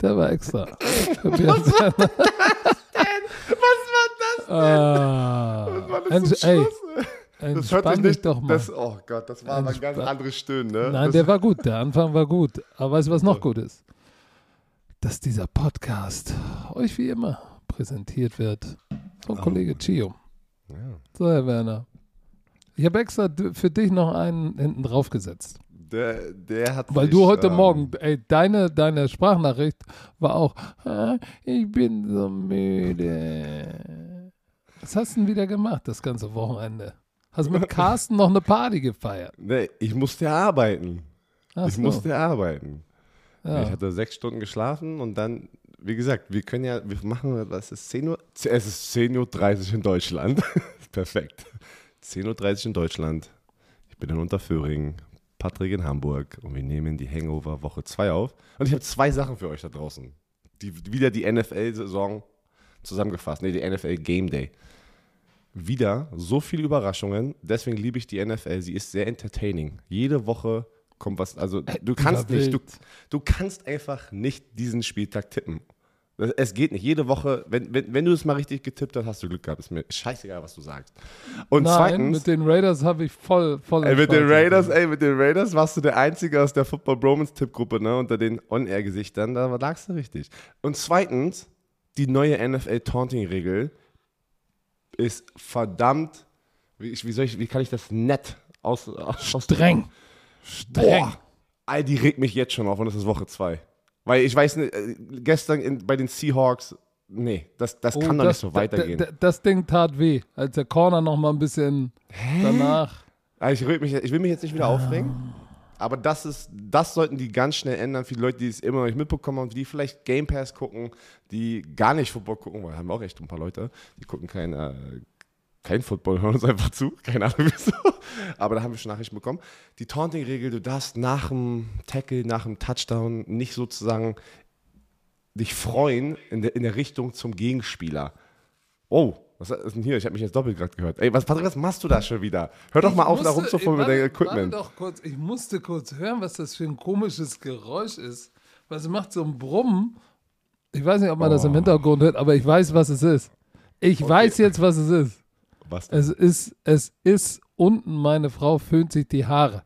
Der war extra. Was war das denn? Was war das denn? Ah, Was war das Ents- zum ey? Das hört entspann nicht doch mal. Das, oh Gott, das war aber ein ganz Entspann- anderes Stöhnen, ne? Nein, das, der war gut. Der Anfang war gut. Aber weißt du, was noch gut ist? Dass dieser Podcast euch wie immer präsentiert wird von Oh. Kollege Chio. ja. So, Herr Werner. Ich habe extra für dich noch einen hinten drauf gesetzt. Der, der hat Weil sich, du heute ähm, Morgen, ey, deine, deine Sprachnachricht war auch, "Ah, ich bin so müde. Was hast du denn wieder gemacht, das ganze Wochenende? Hast mit Carsten noch eine Party gefeiert? Nee, ich musste arbeiten. Ach ich so, musste arbeiten. ja. Ich hatte sechs Stunden geschlafen und dann, wie gesagt, wir können ja, wir machen, was ist 10 Uhr? Es ist 10.30 Uhr in Deutschland. Perfekt. 10.30 Uhr in Deutschland. Ich bin in Unterföhring, Patrick in Hamburg und wir nehmen die Hangover Woche 2 auf. Und ich habe zwei Sachen für euch da draußen. Die, wieder die NFL-Saison zusammengefasst. Nee, die NFL Game Day. Wieder so viele Überraschungen. Deswegen liebe ich die NFL. Sie ist sehr entertaining. Jede Woche kommt was. Also du kannst nicht, du, du kannst einfach nicht diesen Spieltag tippen. Das- Es geht nicht. Jede Woche, wenn, wenn, wenn du es mal richtig getippt hast, hast du Glück gehabt. Ist mir scheißegal, was du sagst. Und Nein, zweitens, mit den Raiders habe ich voll, voll ey, mit den. Raiders, ey, mit den Raiders warst du der Einzige aus der Football Bromance Tippgruppe, ne, unter den On-Air-Gesichtern, da lagst du richtig. Und zweitens, die neue NFL Taunting Regel ist verdammt, wie, wie soll ich, wie kann ich das nett aus, aus Streng. Streng. Boah, ey, die regt mich jetzt schon auf und es ist Woche 2. Weil ich weiß nicht, äh, gestern in, bei den Seahawks, nee, das, das Oh, kann doch das, nicht so weitergehen. d- d- Das Ding tat weh, als der Corner noch mal ein bisschen danach. Also ich, mich, ich will mich jetzt nicht wieder aufregen, aber das ist, das sollten die ganz schnell ändern für die Leute, die es immer noch nicht mitbekommen haben, die vielleicht Game Pass gucken, die gar nicht Football gucken, weil haben wir auch echt ein paar Leute, die gucken kein, äh, kein Football, hören uns einfach zu, keine Ahnung wieso, aber da haben wir schon Nachrichten bekommen. Die Taunting-Regel, du darfst nach dem Tackle, nach dem Touchdown nicht sozusagen dich freuen in der, in der Richtung zum Gegenspieler. Oh, was ist denn hier? Ich habe mich jetzt doppelt gerade gehört. Ey, was, Patrick, was machst du da schon wieder? Hör doch mal auf, da rumzufummeln mit deinem Equipment. Doch kurz, ich musste kurz hören, was das für ein komisches Geräusch ist. Was macht so ein Brummen? Ich weiß nicht, ob man das Oh. im Hintergrund hört, aber ich weiß, was es ist. Ich weiß jetzt, was es ist. Was denn? Es ist, es ist unten, meine Frau föhnt sich die Haare.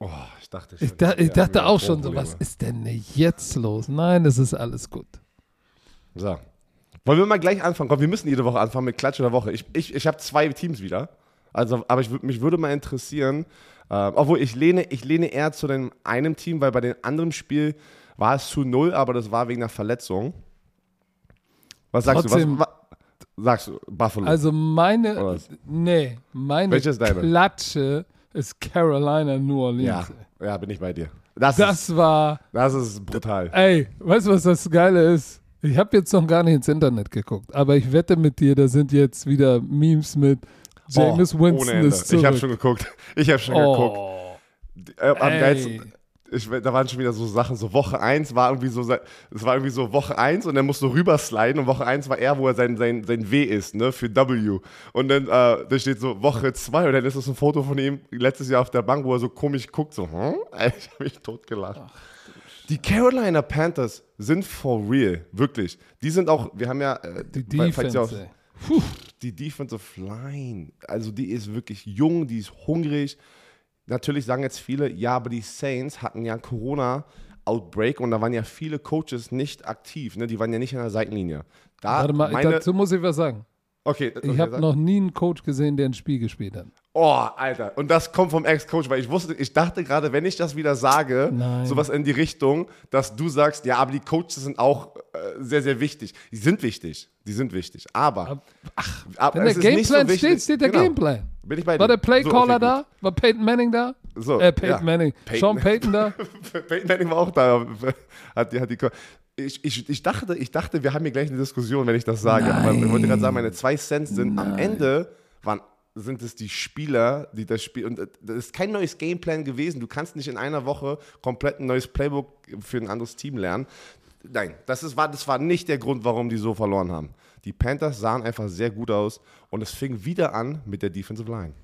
Oh, ich dachte schon. Ich, da, ich dachte auch schon so, was ist denn jetzt los? Nein, es ist alles gut. So. Wollen wir mal gleich anfangen? Komm, wir müssen jede Woche anfangen mit Klatsch der Woche. Ich, ich, ich habe zwei Teams wieder. Also, aber ich, mich würde mal interessieren, äh, obwohl ich lehne, ich lehne eher zu dem einem Team, weil bei dem anderen Spiel war es zu null, aber das war wegen einer Verletzung. Was sagst Trotzdem- du? Was, sagst du, Buffalo. Also meine, nee, meine Welche ist deine? Klatsche ist Carolina New Orleans. ja, ja, bin ich bei dir. Das, ist, Das war, das ist brutal. ey, weißt du, was das Geile ist? Ich habe jetzt noch gar nicht ins Internet geguckt, aber ich wette mit dir, da sind jetzt wieder Memes mit James Oh, Winston ohne Ende. ist zurück. Ich habe schon geguckt. Ich habe schon geguckt. oh, Äh, am geilsten, ich, da waren schon wieder so Sachen, so Woche 1 war irgendwie so, es war irgendwie so Woche 1 und er musste rübersliden und Woche 1 war er, wo er sein, sein, sein W ist, ne, für W. Und dann, äh, da steht so Woche 2 und dann ist das ein Foto von ihm letztes Jahr auf der Bank, wo er so komisch guckt, so, hm? Ich habe mich totgelacht. Die Carolina Panthers sind for real, wirklich. Die sind auch, wir haben ja, äh, die falls ihr auch- Defense, ey. die Defensive Line, also die ist wirklich jung, die ist hungrig. Natürlich sagen jetzt viele, ja, aber die Saints hatten ja Corona-Outbreak und da waren ja viele Coaches nicht aktiv, ne? die waren ja nicht an der Seitenlinie. Da Warte mal, meine, dazu muss ich was sagen. okay, okay, Ich habe noch nie einen Coach gesehen, der ein Spiel gespielt hat. Oh, Alter. Und das kommt vom Ex-Coach, weil ich wusste, ich dachte gerade, wenn ich das wieder sage, Nein. sowas in die Richtung, dass du sagst, ja, aber die Coaches sind auch äh, sehr, sehr wichtig. Die sind wichtig. Die sind wichtig. Aber, ach, aber Wenn der so Gameplan wichtig. steht, steht der Genau. Gameplan. Bin ich bei War dir. der Playcaller So, da? War Peyton Manning da? So, Äh, Peyton ja. Manning. Peyton. Sean Payton da? Peyton Manning war auch da. Hat die, hat die, ich, ich, ich, dachte, ich dachte, wir haben hier gleich eine Diskussion, wenn ich das sage. Aber ich wollte gerade sagen, meine zwei Cents sind am Ende waren, sind es die Spieler, die das Spiel. Und das ist kein neues Gameplan gewesen. Du kannst nicht in einer Woche komplett ein neues Playbook für ein anderes Team lernen. Nein, das, ist, war, das war nicht der Grund, warum die so verloren haben. Die Panthers sahen einfach sehr gut aus und es fing wieder an mit der Defensive Line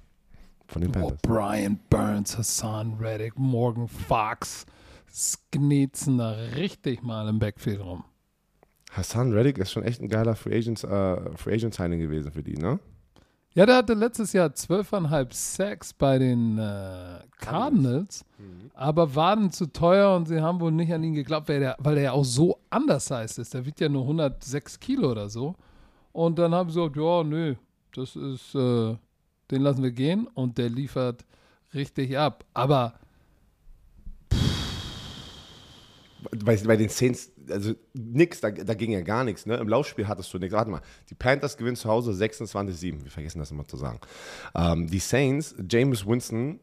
von den Oh, Panthers. Brian Burns, Hassan Reddick, Morgan Fox sknetzen da richtig mal im Backfield rum. Hassan Reddick ist schon echt ein geiler Free Agent, äh, Free Agent Signing gewesen für die, ne? Ja, der hatte letztes Jahr 12,5 Sacks bei den äh, Cardinals, Mhm. aber waren zu teuer und sie haben wohl nicht an ihn geglaubt, weil der, weil der ja auch so undersized ist. Der wiegt ja nur 106 Kilo oder so. Und dann haben sie gesagt, ja, nö, das ist, äh, den lassen wir gehen und der liefert richtig ab. Aber Bei, bei den Saints, also nix, da, da ging ja gar nichts. Ne? Im Laufspiel hattest du nichts. Warte mal, die Panthers gewinnen zu Hause 26-7. Wir vergessen das immer zu sagen. Ähm, die Saints, James Winston,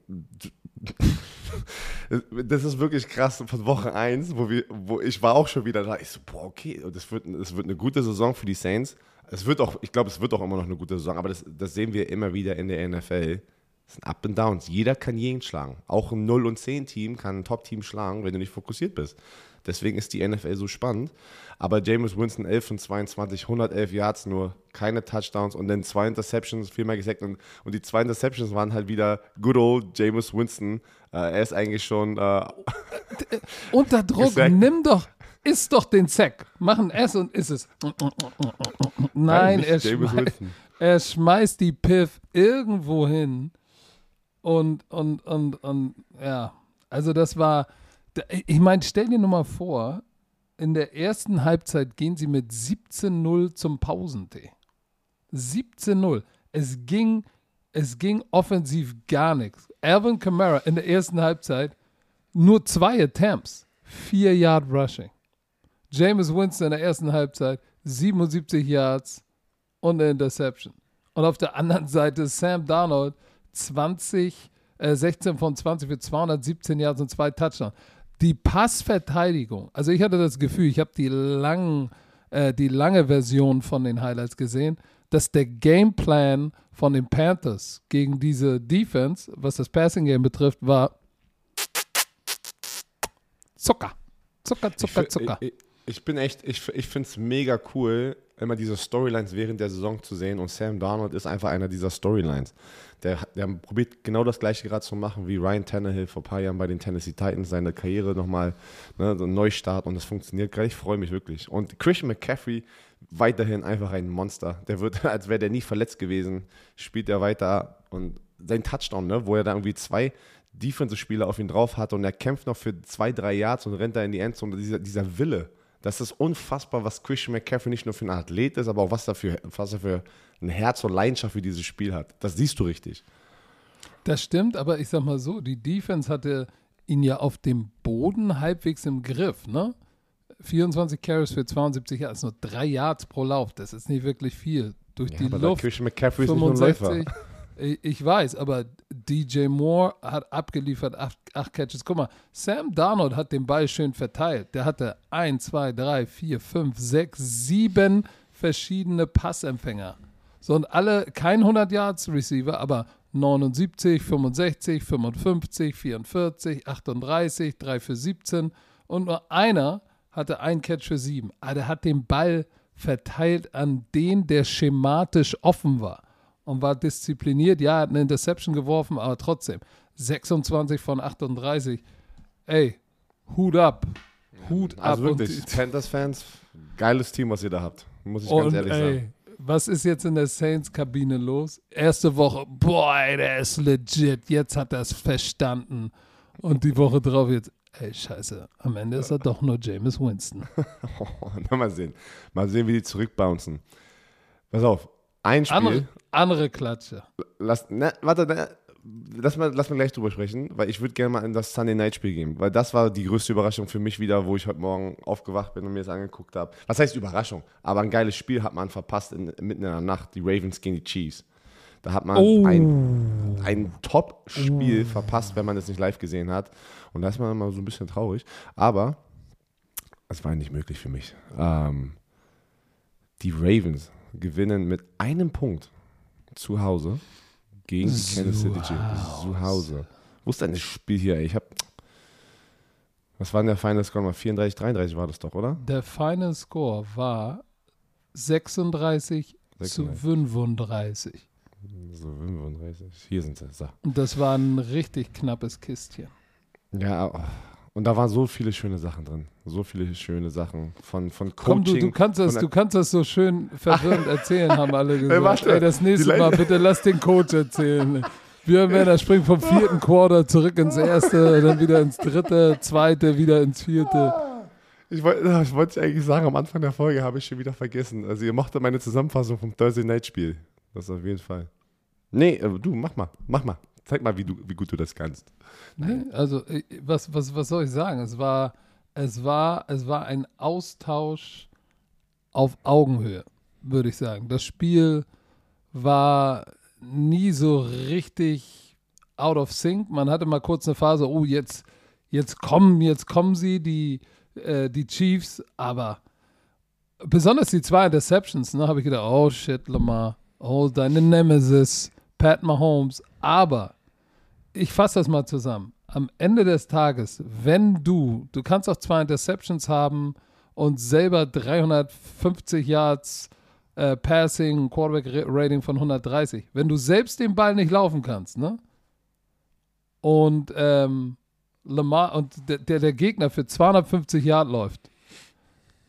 das ist wirklich krass von Woche 1, wo, wir, wo ich war auch schon wieder da. Ich so, boah, okay, das wird, das wird eine gute Saison für die Saints. Es wird auch, ich glaube, es wird auch immer noch eine gute Saison, aber das, das sehen wir immer wieder in der NFL. Das sind Up and Downs. Jeder kann jeden schlagen. Auch ein 0 und 10 Team kann ein Top-Team schlagen, wenn du nicht fokussiert bist. Deswegen ist die NFL so spannend. Aber James Winston 11 von 22, 111 Yards nur, keine Touchdowns und dann zwei Interceptions, viermal gesackt. Und, und die zwei Interceptions waren halt wieder good old James Winston. Äh, er ist eigentlich schon äh, unter Druck, nimm doch, iss doch den Sack. Mach ein S und iss es. Nein, er, James schmei Winston. er schmeißt die Piff irgendwo hin. Und, und, und, und, ja. Also das war, ich meine, stell dir nur mal vor, in der ersten Halbzeit gehen sie mit 17-0 zum Pausentee. 17-0. Es ging, es ging offensiv gar nichts. Alvin Kamara in der ersten Halbzeit nur zwei Attempts, vier Yard Rushing. James Winston in der ersten Halbzeit 77 Yards und eine Interception. Und auf der anderen Seite Sam Darnold 20, äh, 16 von 20 für 217 Yards und zwei Touchdowns. Die Passverteidigung, also ich hatte das Gefühl, ich habe die, langen, äh, die lange Version von den Highlights gesehen, dass der Gameplan von den Panthers gegen diese Defense, was das Passing Game betrifft, war Zucker. Zucker, Zucker, Zucker. ich, ich bin echt, ich, ich finde es mega cool, immer diese Storylines während der Saison zu sehen. Und Sam Darnold ist einfach einer dieser Storylines. Der, der probiert genau das gleiche gerade zu machen wie Ryan Tannehill vor ein paar Jahren bei den Tennessee Titans, seine Karriere nochmal, ne, so ein Neustart und das funktioniert gerade. Ich freue mich wirklich. Und Christian McCaffrey weiterhin einfach ein Monster. Der wird, als wäre der nie verletzt gewesen, spielt er weiter und sein Touchdown, ne, wo er da irgendwie zwei Defensive-Spieler auf ihn drauf hat und er kämpft noch für zwei, drei Yards und rennt da in die Endzone. Dieser, dieser Wille, das ist unfassbar, was Christian McCaffrey nicht nur für ein Athlet ist, aber auch was, dafür, was er für ein Herz und Leidenschaft für dieses Spiel hat. Das siehst du richtig. Das stimmt, aber ich sag mal so, die Defense hatte ihn ja auf dem Boden halbwegs im Griff, ne? 24 Carries für 72 Yards, nur drei Yards pro Lauf, das ist nicht wirklich viel. Durch Ja, die aber Luft Christian McCaffrey ist nicht nur ein Läufer. 65. Ich ich weiß, aber DJ Moore hat abgeliefert, acht, acht Catches. Guck mal, Sam Darnold hat den Ball schön verteilt. Der hatte 1, 2, 3, 4, 5, 6, 7 verschiedene Passempfänger. So und alle, kein 100 Yards Receiver, aber 79, 65, 55, 44, 38, 3 für 17 und nur einer hatte ein Catch für 7. Aber der hat den Ball verteilt an den, der schematisch offen war und war diszipliniert. Ja, hat eine Interception geworfen, aber trotzdem 26 von 38. Ey, Hut ab. Hut Also ab. wirklich, Und, Panthers-Fans, geiles Team, was ihr da habt. Muss ich ganz und ehrlich ey, sagen. was ist jetzt in der Saints-Kabine los? Erste Woche, boah, ey, der ist legit. Jetzt hat er es verstanden. Und die Woche drauf jetzt, ey, scheiße, am Ende ist er doch nur James Winston. Na, mal sehen. Mal sehen, wie die zurückbouncen. Pass auf, ein Spiel. Andere, andere Klatsche. Lass, na, warte, na, lass, mal, lass mal gleich drüber sprechen, weil ich würde gerne mal in das Sunday Night Spiel gehen, weil das war die größte Überraschung für mich wieder, wo ich heute Morgen aufgewacht bin und mir das angeguckt habe. Was heißt Überraschung? Aber ein geiles Spiel hat man verpasst in, mitten in der Nacht, die Ravens gegen die Chiefs. Da hat man Oh. ein, ein Top-Spiel verpasst, wenn man es nicht live gesehen hat. Und da ist man immer so ein bisschen traurig. Aber es war nicht möglich für mich. Ähm, die Ravens gewinnen mit einem Punkt zu Hause gegen die Kansas City Chiefs. Zu Hause. Wo ist denn das Spiel hier? ey? Ich habe. Was war denn der Final Score? Mal 34, 33 war das doch, oder? Der Final Score war 36 zu 36. 35. So 35. Hier sind sie. So. Und das war ein richtig knappes Kistchen. Ja, oh. Und da waren so viele schöne Sachen drin. So viele schöne Sachen von, von Coaching. Komm, du, du, kannst das, du kannst das so schön verwirrend erzählen, haben alle gesagt. warte. Ey, das nächste Mal bitte lass den Coach erzählen. Björn Werner springt vom vierten Quarter zurück ins erste, dann wieder ins dritte, zweite, wieder ins vierte. Ich wollte ich wollte eigentlich sagen, am Anfang der Folge habe ich schon wieder vergessen. Also ihr mochtet meine Zusammenfassung vom Thursday Night Spiel. Das auf jeden Fall. Nee, äh, du, mach mal, mach mal. Zeig mal, wie, du, wie gut du das kannst. Nee, also äh, was, was, was soll ich sagen? Es war, es war, es war ein Austausch auf Augenhöhe, würde ich sagen. Das Spiel war nie so richtig out of sync. Man hatte mal kurz eine Phase, oh, jetzt, jetzt kommen, jetzt kommen sie, die, äh, die Chiefs, aber besonders die zwei Interceptions, ne, habe ich gedacht, oh shit, Lamar, oh, deine Nemesis, Pat Mahomes, aber ich fasse das mal zusammen. Am Ende des Tages, wenn du, du kannst auch zwei Interceptions haben und selber 350 Yards äh, Passing, Quarterback-Rating von 130. Wenn du selbst den Ball nicht laufen kannst, ne? Und ähm, Lamar und der, der, Gegner für 250 Yard läuft,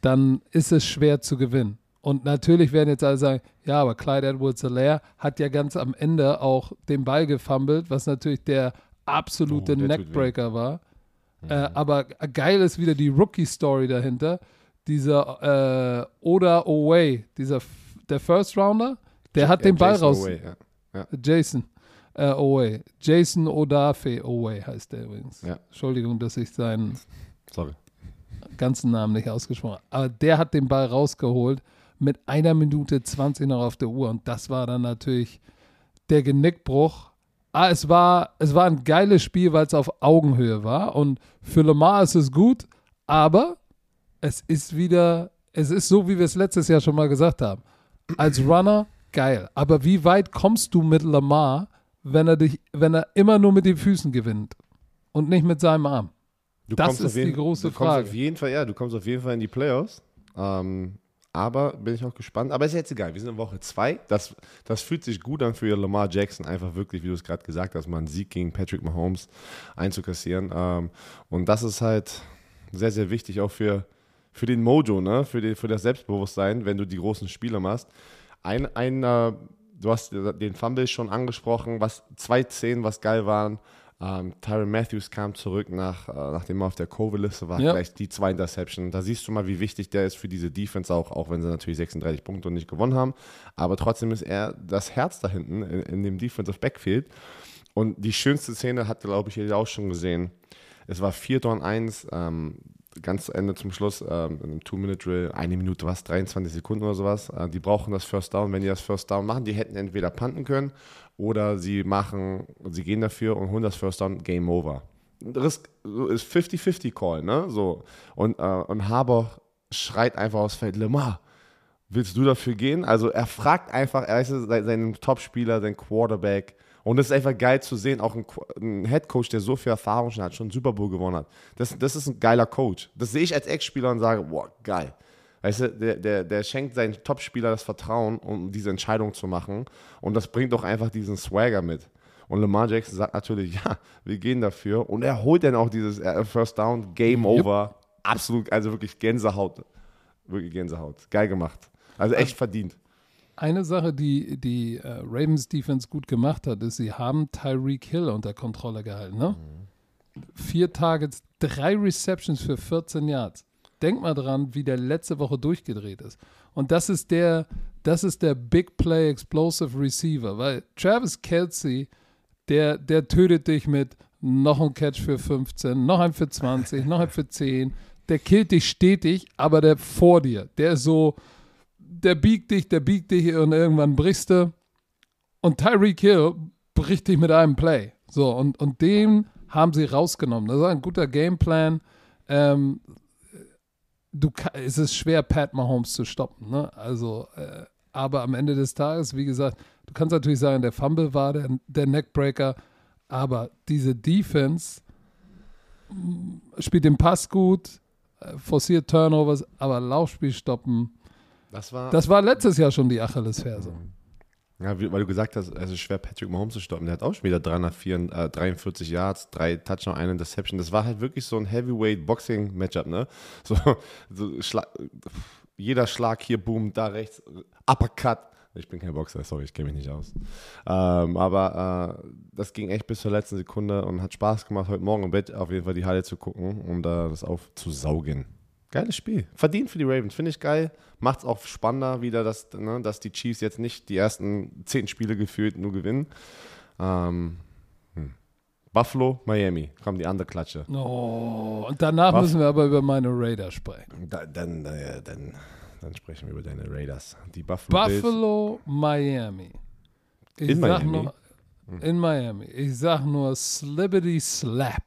dann ist es schwer zu gewinnen. Und natürlich werden jetzt alle sagen, ja, aber Clyde Edwards-Helaire hat ja ganz am Ende auch den Ball gefummelt, was natürlich der absolute Oh, der Neckbreaker war. Äh, aber geil ist wieder die Rookie-Story dahinter. Dieser äh, Oda Oway, dieser der First Rounder, der hat den Ball Jason raus. Oway, ja. Jason äh, Oway. Jason Odafe Oway heißt der übrigens. Ja. Entschuldigung, dass ich seinen Sorry. ganzen Namen nicht ausgesprochen habe. Aber der hat den Ball rausgeholt mit einer Minute 20 noch auf der Uhr. Und das war dann natürlich der Genickbruch. Ah, es war, es war ein geiles Spiel, weil es auf Augenhöhe war. Und für Lamar ist es gut, aber es ist wieder, es ist so, wie wir es letztes Jahr schon mal gesagt haben. Als Runner, geil. Aber wie weit kommst du mit Lamar, wenn er dich, wenn er immer nur mit den Füßen gewinnt und nicht mit seinem Arm? Du Das ist jeden, die große du Frage. Auf jeden Fall, ja, du kommst auf jeden Fall in die Playoffs. Ähm, aber bin ich auch gespannt. Aber ist jetzt egal. Wir sind in Woche zwei. Das, das fühlt sich gut an für Lamar Jackson, einfach wirklich, wie du es gerade gesagt hast, mal einen Sieg gegen Patrick Mahomes einzukassieren. Ähm, und das ist halt sehr, sehr wichtig, auch für, für den Mojo, ne? für, die, für das Selbstbewusstsein, wenn du die großen Spiele machst. Ein, ein äh, du hast den Fumble schon angesprochen, was zwei Szenen, was geil waren. Ähm, Tyron Matthews kam zurück, nach, äh, nachdem er auf der Covid-Liste war, Ja. gleich die zwei Interception. Da siehst du mal, wie wichtig der ist für diese Defense auch, auch wenn sie natürlich 36 Punkte und nicht gewonnen haben. Aber trotzdem ist er das Herz da hinten in, in dem Defensive Backfield. Und die schönste Szene hat, glaube ich, jeder auch schon gesehen. Es war 4 und 1, ähm, ganz Ende zum Schluss, ähm, ein Two-Minute-Drill, eine Minute was, 23 Sekunden oder sowas. Äh, die brauchen das First Down. Wenn die das First Down machen, die hätten entweder panten können oder sie machen, sie gehen dafür und holen das First Down, Game Over. Das ist 50-50 Call, ne? So. Und, äh, und Haber schreit einfach aufs Feld, Lemar, willst du dafür gehen? Also er fragt einfach, er ist se- seinen Topspieler, seinen Quarterback. Und es ist einfach geil zu sehen, auch ein, ein Headcoach, der so viel Erfahrung schon hat, schon Super Bowl gewonnen hat. Das, das ist ein geiler Coach. Das sehe ich als Ex-Spieler und sage, boah, geil. Weißt du, der, der, der schenkt seinen Topspieler das Vertrauen, um diese Entscheidung zu machen. Und das bringt doch einfach diesen Swagger mit. Und Lamar Jackson sagt natürlich, ja, wir gehen dafür. Und er holt dann auch dieses äh, First Down, Game Yep. Over. Absolut, also wirklich Gänsehaut. Wirklich Gänsehaut. Geil gemacht. Also echt verdient. Eine Sache, die die äh, Ravens Defense gut gemacht hat, ist, sie haben Tyreek Hill unter Kontrolle gehalten. Ne? Vier Targets, drei Receptions für 14 Yards. Denk mal dran, wie der letzte Woche durchgedreht ist. Und das ist der, das ist der Big Play Explosive Receiver, weil Travis Kelsey, der, der tötet dich mit noch ein Catch für 15, noch ein für 20, noch ein für 10. Der killt dich stetig, aber der vor dir, der ist so, der biegt dich, der biegt dich und irgendwann brichst du. Und Tyreek Hill bricht dich mit einem Play. So, und, und den haben sie rausgenommen. Das ist ein guter Gameplan. Ähm, du, es ist schwer, Pat Mahomes zu stoppen. Ne? Also, äh, aber am Ende des Tages, wie gesagt, du kannst natürlich sagen, der Fumble war der, der Neckbreaker, aber diese Defense mm, spielt den Pass gut, äh, forciert Turnovers, aber Laufspiel stoppen, Das war, das war letztes Jahr schon die Achillesferse. Ja, wie, weil du gesagt hast, es ist schwer, Patrick Mahomes zu stoppen. Der hat auch schon wieder 343 äh, Yards, drei Touchdown, eine Interception. Das war halt wirklich so ein Heavyweight-Boxing-Matchup, ne? So, so Schla jeder Schlag hier, boom, da rechts, Uppercut. Ich bin kein Boxer, sorry, ich kenne mich nicht aus. Ähm, aber äh, das ging echt bis zur letzten Sekunde und hat Spaß gemacht, heute Morgen im Bett auf jeden Fall die Halle zu gucken, um da das aufzusaugen. Geiles Spiel. Verdient für die Ravens, finde ich geil. Macht es auch spannender wieder, dass, ne, dass die Chiefs jetzt nicht die ersten zehn Spiele gefühlt nur gewinnen. Ähm, hm. Buffalo, Miami, kommt die andere Klatsche. Oh, und danach Buff müssen wir aber über meine Raiders sprechen. Da, dann, äh, dann, dann sprechen wir über deine Raiders. Die Buffalo, Buffalo Miami. Ich in Miami? Nur, in Miami. Ich sag nur Slibbity Slap.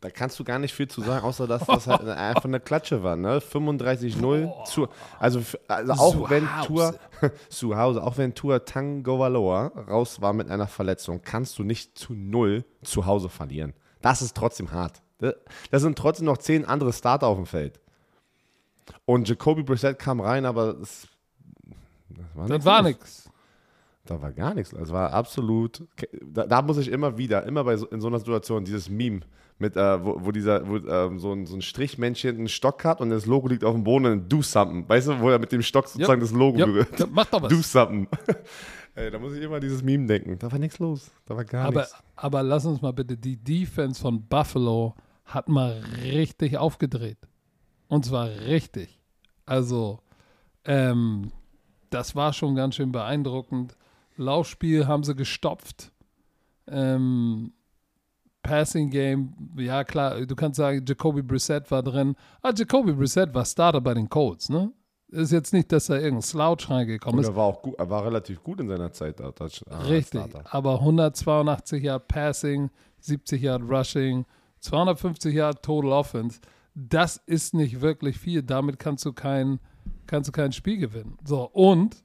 Da kannst du gar nicht viel zu sagen, außer dass das halt einfach eine Klatsche war, ne? 35-0 zu, also, also auch zu wenn Tour zu Hause, auch wenn Tour Tangovaloa raus war mit einer Verletzung, kannst du nicht zu null zu Hause verlieren. Das ist trotzdem hart. Da sind trotzdem noch zehn andere Starter auf dem Feld. Und Jacoby Brissett kam rein, aber das, das war nichts. Da war gar nichts. Das war absolut. Da, da, muss ich immer wieder, immer bei in so einer Situation, dieses Meme mit, äh, wo, wo, dieser, wo ähm, so, ein, so ein Strichmännchen einen Stock hat und das Logo liegt auf dem Boden und do something. Weißt du, wo er mit dem Stock sozusagen yep. das Logo yep. berührt. Yep. Mach doch was. Do something. Ey, da muss ich immer dieses Meme denken. Da war nichts los. Da war gar aber, nichts. Aber lass uns mal bitte, die Defense von Buffalo hat mal richtig aufgedreht. Und zwar richtig. Also, ähm, das war schon ganz schön beeindruckend. Laufspiel haben sie gestopft. Ähm, Passing Game, ja klar, du kannst sagen, Jacoby Brissett war drin. Ah, Jacoby Brissett war Starter bei den Colts, ne? Ist jetzt nicht, dass da irgendein Slouch reingekommen ist. Er war auch gut, er war relativ gut in seiner Zeit da. Ah, Richtig, Starter. aber 182 Yard Passing, 70 Yard Rushing, 250 Yard Total Offense. Das ist nicht wirklich viel. Damit kannst du kein, kannst du kein Spiel gewinnen. So, und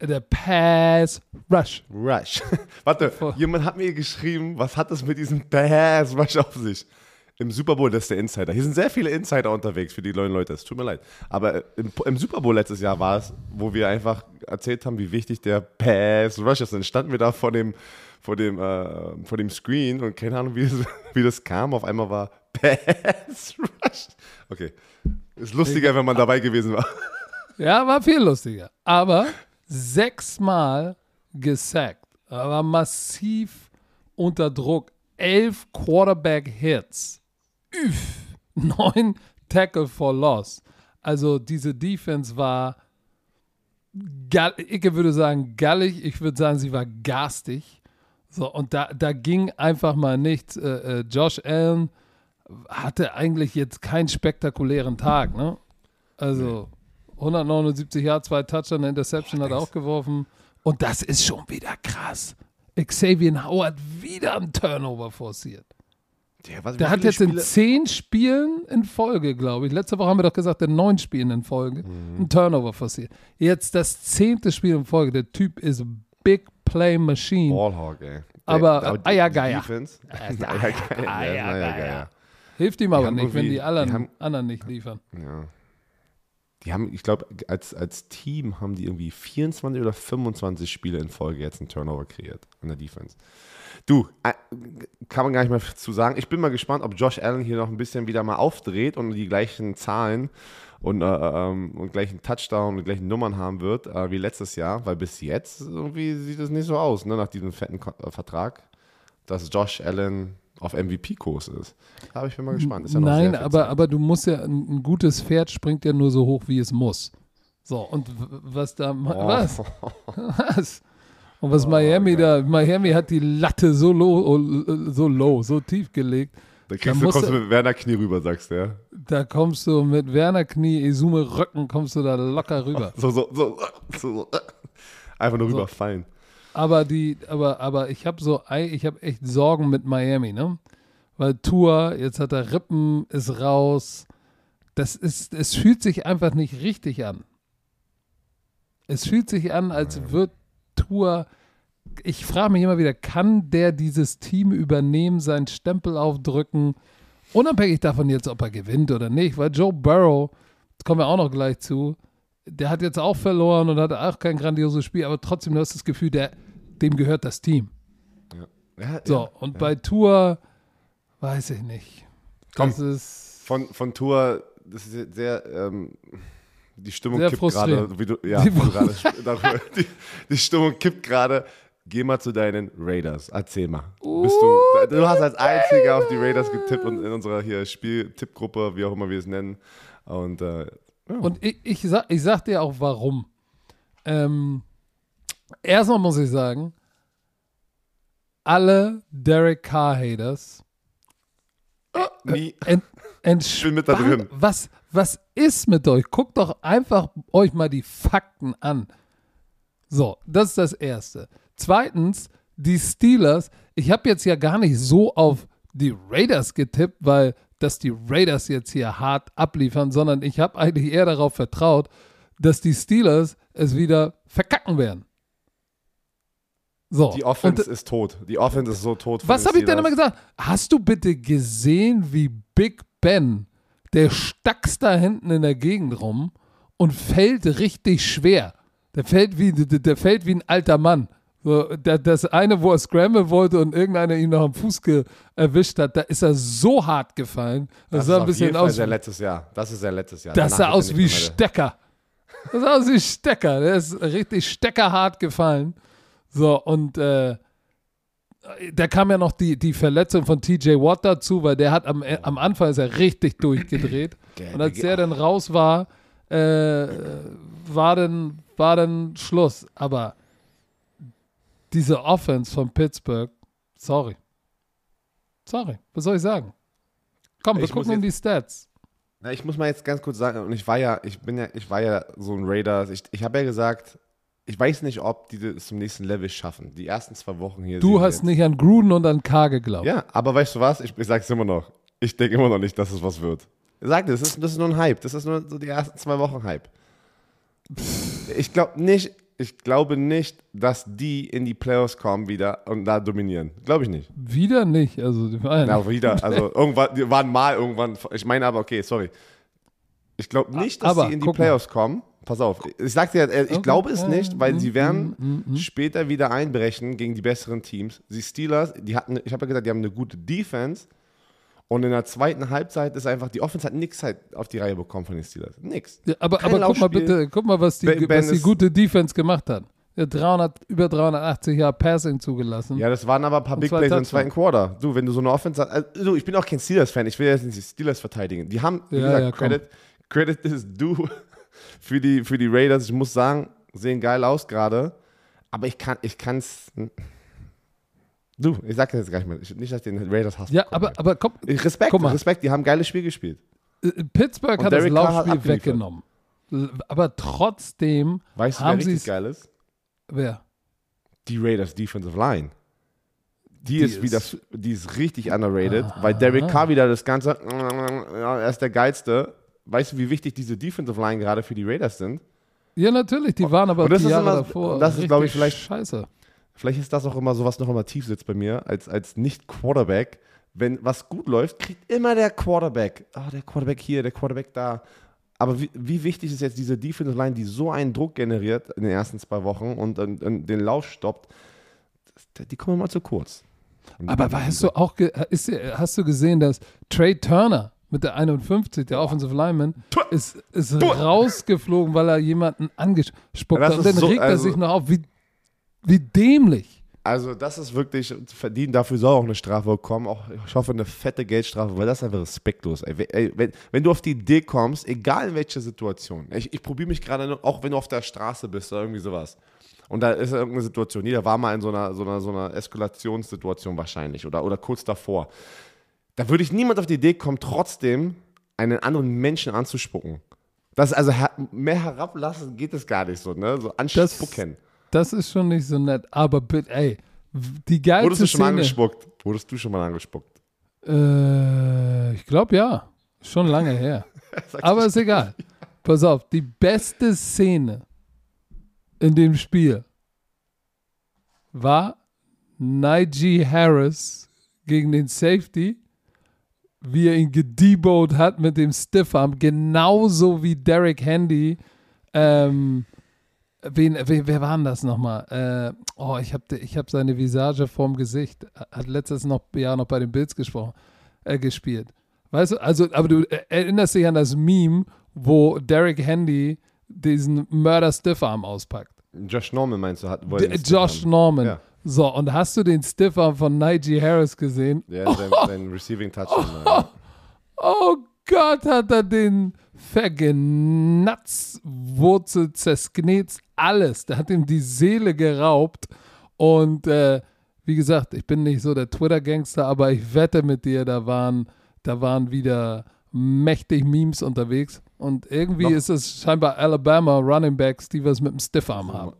der Pass Rush. Rush. Warte, jemand hat mir geschrieben, was hat das mit diesem Pass Rush auf sich? Im Super Bowl, das ist der Insider. Hier sind sehr viele Insider unterwegs für die neuen Leute. Es tut mir leid. Aber im, im, Super Bowl letztes Jahr war es, wo wir einfach erzählt haben, wie wichtig der Pass Rush ist. Dann standen wir da vor dem, vor dem, äh, vor dem Screen und keine Ahnung, wie das, wie das kam. Auf einmal war Pass Rush. Okay. Ist lustiger, wenn man dabei gewesen war. Ja, war viel lustiger. Aber sechsmal gesackt. Er war massiv unter Druck. Elf Quarterback-Hits. Neun Tackle for Loss. Also diese Defense war, ich würde sagen, gallig. Ich würde sagen, sie war garstig. So, und da, da ging einfach mal nichts. Äh, äh, Josh Allen hatte eigentlich jetzt keinen spektakulären Tag, ne? Also, 179 Jahre, zwei Touchdown, eine Interception hat er auch geworfen. Und das ist schon wieder krass. Xavier Howard wieder einen Turnover forciert. Der, was, der hat jetzt Spiele? in zehn Spielen in Folge, glaube ich. Letzte Woche haben wir doch gesagt, in neun Spielen in Folge mhm. einen Turnover forciert. Jetzt das zehnte Spiel in Folge. Der Typ ist Big Play Machine. Ballhawk, ey. Aber Eiergeier. Eiergeier. Hilft ihm aber nicht, wenn die anderen, haben, anderen nicht liefern. Ja. Die haben, ich glaube, als, als Team haben die irgendwie 24 oder 25 Spiele in Folge jetzt einen Turnover kreiert an der Defense. Du, äh, kann man gar nicht mehr zu sagen. Ich bin mal gespannt, ob Josh Allen hier noch ein bisschen wieder mal aufdreht und die gleichen Zahlen und, äh, ähm, und gleichen Touchdown und gleichen Nummern haben wird äh, wie letztes Jahr, weil bis jetzt irgendwie sieht es nicht so aus, ne, nach diesem fetten äh, Vertrag, dass Josh Allen auf MVP-Kurs ist. Da bin ich mal gespannt. Ja Nein, aber, aber du musst ja, ein, ein, gutes Pferd springt ja nur so hoch, wie es muss. So, und was da, oh. was? Was? Und was oh, Miami geil. da, Miami hat die Latte so low, so low, so tief gelegt. Da kriegst da du, kommst du mit Werner Knie rüber, sagst du, ja? Da kommst du mit Werner Knie, Isume Röcken, kommst du da locker rüber. So, so, so, so, einfach nur so. rüberfallen. Aber die, aber, aber ich habe so, ich habe echt Sorgen mit Miami, ne? Weil Tour, jetzt hat er Rippen, ist raus. Das ist, es fühlt sich einfach nicht richtig an. Es fühlt sich an, als wird Tour. Ich frage mich immer wieder, kann der dieses Team übernehmen, seinen Stempel aufdrücken? Unabhängig davon jetzt, ob er gewinnt oder nicht, weil Joe Burrow, das kommen wir auch noch gleich zu, der hat jetzt auch verloren und hatte auch kein grandioses Spiel, aber trotzdem, du hast das Gefühl, der, dem gehört das Team. Ja, So, ja, und ja. bei Tour weiß ich nicht. Komm. Von, von Tour, das ist sehr, ähm, die Stimmung Sehr kippt gerade, wie du, ja, Die- du darüber, die, die Stimmung kippt gerade. Geh mal zu deinen Raiders, erzähl mal. Bist du, du hast als einziger auf die Raiders getippt und in unserer hier Spieltippgruppe, wie auch immer wir es nennen. Und äh, ja. Und ich, ich, sag, ich sag dir auch warum. Ähm, erstmal muss ich sagen, alle Derek Carr-Haters nie, ent, Ich bin mit da drin. Was, was ist mit euch? Guckt doch einfach euch mal die Fakten an. So, das ist das Erste. Zweitens, die Steelers. Ich habe jetzt ja gar nicht so auf die Raiders getippt, weil dass die Raiders jetzt hier hart abliefern, sondern ich habe eigentlich eher darauf vertraut, dass die Steelers es wieder verkacken werden. So. die und- Offense ist tot. Die Offense ist so tot. was habe ich denn immer gesagt? Hast du bitte gesehen, wie Big Ben, der stackst da hinten in der Gegend rum und fällt richtig schwer. Der fällt wie, der, fällt wie ein alter Mann. So, der, das eine, wo er Scramble wollte und irgendeiner ihn noch am Fuß erwischt hat, da ist er so hart gefallen. Das, Das sah ist ein bisschen jeden Fall aus. sein letztes Jahr. Das ist sein letztes Jahr. Das Danach sah er aus wie Stecker. Das sah aus wie Stecker. Der ist richtig steckerhart gefallen. So, und äh, da kam ja noch die, die Verletzung von TJ Watt dazu, weil der hat am, äh, am Anfang ist er richtig durchgedreht. Und als der- dann raus war, äh, war, dann, war dann Schluss. Aber diese Offense von Pittsburgh, sorry. Sorry, was soll ich sagen? Komm, wir Ich gucken in die jetzt- Stats. Na, ich muss mal jetzt ganz kurz sagen, und ich war ja, ich bin ja, ich war ja so ein Raiders. Ich, ich habe ja gesagt, ich weiß nicht, ob die das zum nächsten Level schaffen. Die ersten zwei Wochen hier. Du hast nicht an Gruden und an K geglaubt. Ja, aber weißt du was? Ich, ich sag's immer noch. Ich denke immer noch nicht, dass es was wird. Ich sag das ist, das ist nur ein Hype. Das ist nur so die ersten zwei Wochen Hype. Ich glaube nicht, ich glaube nicht, dass die in die Playoffs kommen wieder und da dominieren. Glaube ich nicht. Wieder nicht. Also, die Ja, wieder. Also irgendwann, die waren mal irgendwann. Ich meine aber, okay, sorry. Ich glaube nicht, dass Aber, sie in die guck mal. Playoffs kommen. Pass auf. Ich sag dir, äh, ich Okay. glaube es nicht, weil mm, sie werden mm. später wieder einbrechen gegen die besseren Teams. Die Steelers, die hatten, ich habe ja gesagt, die haben eine gute Defense. Und in der zweiten Halbzeit ist einfach, die Offense hat nichts halt auf die Reihe bekommen von den Steelers. Nix. Ja, aber Kein aber guck mal bitte, guck mal, was die, Ben- Ben was die gute Defense gemacht hat. Der hat 300, über 380 Jahre Passing zugelassen. Ja, das waren aber ein paar Und Big Plays im zweiten Quarter. Du, wenn du so eine Offense hast, also, du, ich bin auch kein Steelers-Fan, ich will jetzt nicht die Steelers verteidigen. Die haben, wie Ja, gesagt, ja. Credit, Credit is due für die, für die Raiders. Ich muss sagen, sehen geil aus gerade, aber ich kann, ich kann's, du, ich sag jetzt gar nicht mehr, ich, nicht, dass ich den Raiders hasse. Ja, aber, aber komm, Respekt, mal. Respekt, die haben ein geiles Spiel gespielt. äh, Pittsburgh Und hat das Derek hat Laufspiel abgeliefert. weggenommen. Aber trotzdem Weißt du, wer haben richtig geil ist? Wer? Die Raiders Defensive Line. Die, Die ist, wieder, die ist richtig underrated, weil Derek Carr wieder das Ganze, ja, er ist der Geilste. Weißt du, wie wichtig diese Defensive Line gerade für die Raiders sind? Ja, natürlich, die waren aber Und das die ist Jahre immer- davor. das ist, glaub ich, vielleicht- Scheiße. Vielleicht ist das auch immer so, was noch immer tief sitzt bei mir, als, als Nicht-Quarterback. Wenn was gut läuft, kriegt immer der Quarterback. Ah, der Quarterback hier, der Quarterback da. Aber wie, wie wichtig ist jetzt diese Defensive Line, die so einen Druck generiert in den ersten zwei Wochen und, und, und den Lauf stoppt? Die kommen immer zu kurz. Aber hast du auch ist, hast du gesehen, dass Trey Turner mit der 51, der Offensive Lineman, ist, ist rausgeflogen, weil er jemanden angespuckt hat. Und dann so- regt er also- sich noch auf. Wie, wie dämlich. Also, das ist wirklich verdient. Dafür soll auch eine Strafe bekommen. Auch, ich hoffe, eine fette Geldstrafe, weil das ist einfach respektlos. Ey, We- ey, wenn, wenn du auf die Idee kommst, egal in welcher Situation, ich, ich probiere mich gerade, auch wenn du auf der Straße bist oder irgendwie sowas, und da ist irgendeine Situation, jeder war mal in so einer, so einer, so einer Eskalationssituation wahrscheinlich oder, oder kurz davor. Da würde ich niemand auf die Idee kommen, trotzdem einen anderen Menschen anzuspucken. Das also mehr herablassen geht es gar nicht so, ne? So anspucken. Das ist schon nicht so nett. Aber bitte, ey, die Wurdest geilste du schon mal Szene. angespuckt? Wurdest du schon mal angespuckt? Äh, ich glaube ja. Schon lange her. Aber ist egal. Pass auf, die beste Szene in dem Spiel war Najee Harris gegen den Safety, wie er ihn gedebot hat mit dem Stiffarm, genauso wie Derek Handy Ähm, wen, wen, wer war denn das nochmal? Äh, oh, ich habe ich hab seine Visage vorm Gesicht. Hat letztes noch, Jahr noch bei den Bills gesprochen, äh, gespielt. Weißt du, also, aber du erinnerst dich an das Meme, wo Derek Handy diesen Murder Stiffarm auspackt. Josh Norman meinst du? Hat, Josh Norman. Ja. So, und hast du den Stiffarm von Nigel Harris gesehen? Ja, sein, sein Receiving Touchdown. Oh, oh Gott, hat er den vergenatzt, Wurzel zersknetzt, alles. Der hat ihm die Seele geraubt. Und äh, wie gesagt, ich bin nicht so der Twitter-Gangster, aber ich wette mit dir, da waren, da waren wieder mächtig Memes unterwegs. Und irgendwie Noch? ist es scheinbar Alabama Running Backs, die was mit dem Stiffarm haben.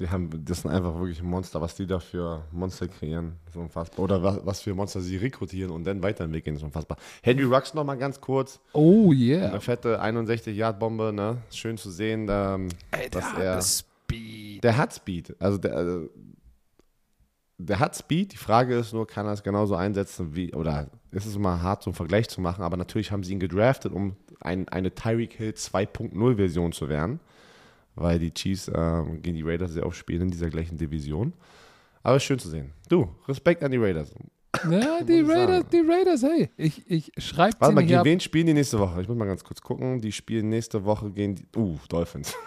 Die haben, das sind einfach wirklich Monster, was die da für Monster kreieren, so unfassbar. Oder was, was für Monster sie rekrutieren und dann weiterentwickeln, ist unfassbar. Henry Rux noch mal ganz kurz. Oh yeah. Eine fette 61-Yard-Bombe, ne? Schön zu sehen, da, Ey, der dass hat er. Speed. Der hat Speed. Also der, also der hat Speed. Die Frage ist nur, kann er es genauso einsetzen wie, oder ist es immer hart, so einen Vergleich zu machen, aber natürlich haben sie ihn gedraftet, um ein, eine Tyreek Hill 2.0-Version zu werden weil die Chiefs ähm, gegen die Raiders sehr oft spielen in dieser gleichen Division. Aber ist schön zu sehen. Du, Respekt an die Raiders. Ja, die Raiders, die Raiders, hey, ich, ich schreibe Warte mal, gegen wen spielen die nächste Woche? Ich muss mal ganz kurz gucken. Die spielen nächste Woche gegen die, uh, Dolphins.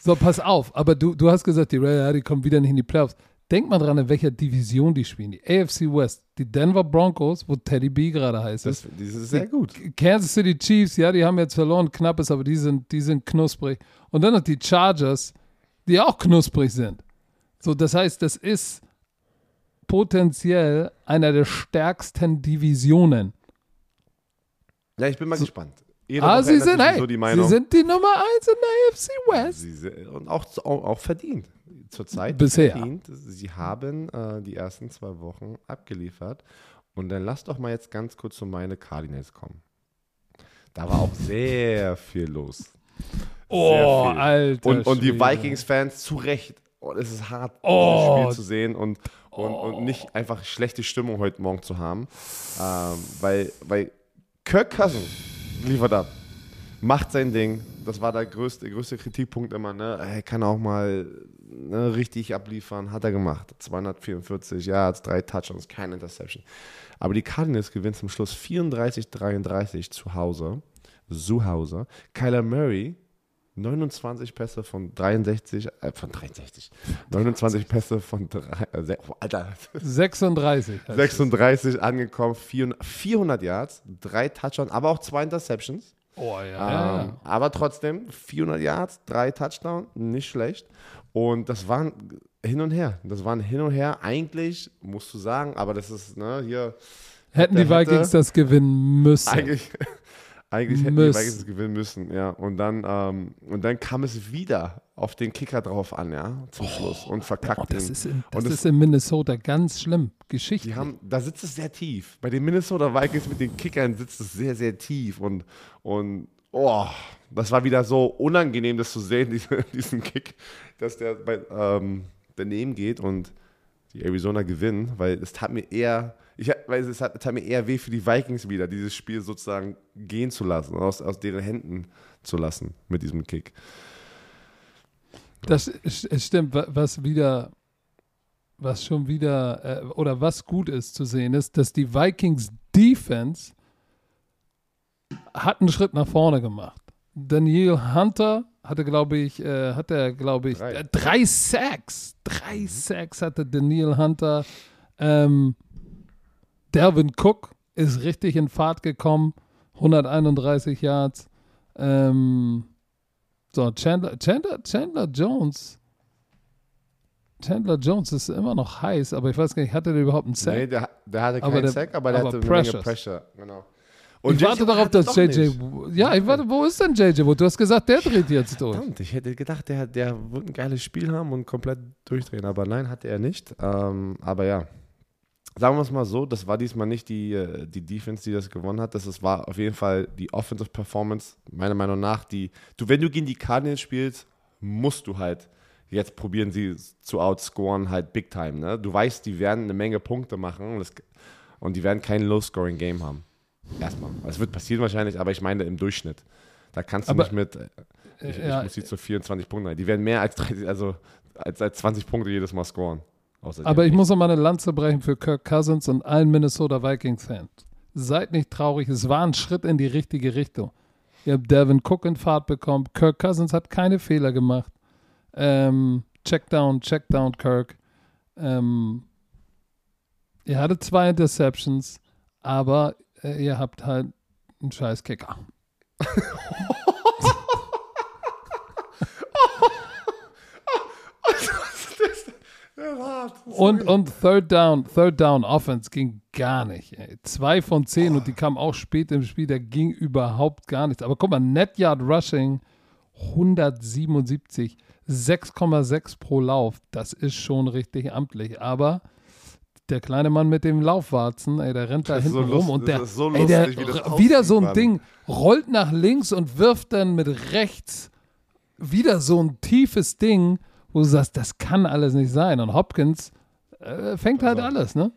So, pass auf, aber du, du hast gesagt, die Raiders, die kommen wieder nicht in die Playoffs. Denk mal dran, in welcher Division die spielen. Die AFC West, die Denver Broncos, wo Teddy B gerade heißt. Das, das ist sehr gut. Kansas City Chiefs, ja, die haben jetzt verloren, knappes, aber die sind, die sind knusprig. Und dann noch die Chargers, die auch knusprig sind. So, das heißt, das ist potenziell einer der stärksten Divisionen. Ja, ich bin mal so, gespannt. Jede ah, sie sind, hey, so die sie sind die Nummer 1 in der AFC West. Sie, und auch, auch, auch verdient zurzeit Bisher. verdient. Sie haben äh, die ersten zwei Wochen abgeliefert. Und dann lass doch mal jetzt ganz kurz zu meine Cardinals kommen. Da war auch sehr viel los. Oh, Alter. Und, und die Vikings-Fans zu Recht. Oh, es ist hart, oh. dieses Spiel zu sehen und, und, oh. und nicht einfach schlechte Stimmung heute Morgen zu haben. Ähm, weil, weil Kirk Cousins liefert ab macht sein Ding. Das war der größte, größte Kritikpunkt immer. Ne? Er kann auch mal ne, richtig abliefern. Hat er gemacht. 244 Yards, drei Touchdowns, keine Interception. Aber die Cardinals gewinnen zum Schluss 34-33 zu Hause. Zu Hause. Kyler Murray 29 Pässe von 63, äh, von 63, 29 Pässe von, drei, äh, oh, Alter. 36. 36 angekommen, 400, 400 Yards, drei Touchdowns, aber auch zwei Interceptions. Oh ja. Ähm, aber trotzdem 400 Yards, drei Touchdowns, nicht schlecht. Und das waren hin und her. Das waren hin und her. Eigentlich musst du sagen, aber das ist ne, hier. Hätten die Vikings das gewinnen müssen. Eigentlich, eigentlich hätten Müs. die Vikings das gewinnen müssen, ja. Und dann, ähm, und dann kam es wieder auf den Kicker drauf an, ja, zum oh, Schluss und verkackt. Oh, das ist, in, das und ist in Minnesota ganz schlimm. Geschichte. Die haben, da sitzt es sehr tief. Bei den Minnesota Vikings mit den Kickern sitzt es sehr, sehr tief und, und oh, das war wieder so unangenehm, das zu sehen, diesen, diesen Kick, dass der bei, ähm, daneben geht und die Arizona gewinnen, weil es tat mir eher, ich, weil es tat, tat, mir eher weh für die Vikings wieder, dieses Spiel sozusagen gehen zu lassen, aus, aus deren Händen zu lassen mit diesem Kick. Das stimmt, was wieder, was schon wieder, äh, oder was gut ist zu sehen, ist, dass die Vikings Defense hat einen Schritt nach vorne gemacht. Daniel Hunter hatte, glaube ich, äh, hat er, glaube ich, drei. Äh, drei Sacks. Drei mhm. Sacks hatte Daniel Hunter. Ähm, Delvin Cook ist richtig in Fahrt gekommen. 131 Yards. Ähm, so, Chandler, Chandler, Chandler Jones. Chandler Jones ist immer noch heiß, aber ich weiß gar nicht, hatte der überhaupt einen Sack? Nee, der, der hatte keinen aber Sack, aber der aber hatte Precious. eine Menge Pressure. Genau. Und ich warte darauf, dass JJ. Nicht. Ja, ich warte, wo ist denn JJ? Du hast gesagt, der dreht jetzt durch. Verdammt, ich hätte gedacht, der, der wird ein geiles Spiel haben und komplett durchdrehen. Aber nein, hatte er nicht. Ähm, aber ja, sagen wir es mal so, das war diesmal nicht die, äh, die Defense, die das gewonnen hat. Das ist, war auf jeden Fall die Offensive Performance, meiner Meinung nach. Die, du, wenn du gegen die Cardinals spielst, musst du halt jetzt probieren, sie zu outscoren, halt big time. Ne? Du weißt, die werden eine Menge Punkte machen und die werden kein Low-Scoring-Game haben. Erstmal. Es wird passieren wahrscheinlich, aber ich meine im Durchschnitt. Da kannst du aber, nicht mit. Ich, ja, ich muss sie zu 24 Punkten. Die werden mehr als 30, also als, als 20 Punkte jedes Mal scoren. Aber ich muss noch mal eine Lanze brechen für Kirk Cousins und allen Minnesota Vikings-Fans. Seid nicht traurig, es war ein Schritt in die richtige Richtung. Ihr habt Devin Cook in Fahrt bekommen. Kirk Cousins hat keine Fehler gemacht. Ähm, check down, check down, Kirk. Ähm, ihr hattet zwei Interceptions, aber äh, ihr habt halt einen scheiß Kicker. Und, und Third Down, Third Down Offense ging gar nicht. Ey. Zwei von zehn und die kam auch spät im Spiel, da ging überhaupt gar nichts. Aber guck mal, Net Yard Rushing 177, 6,6 pro Lauf. Das ist schon richtig amtlich. Aber der kleine Mann mit dem Laufwarzen, ey, der rennt da hinten so rum und der, so ey, der lustig, wie das r- wieder so ein aussieht, Ding, rollt nach links und wirft dann mit rechts wieder so ein tiefes Ding, wo du sagst, das kann alles nicht sein. Und Hopkins äh, fängt halt Also, alles, ne?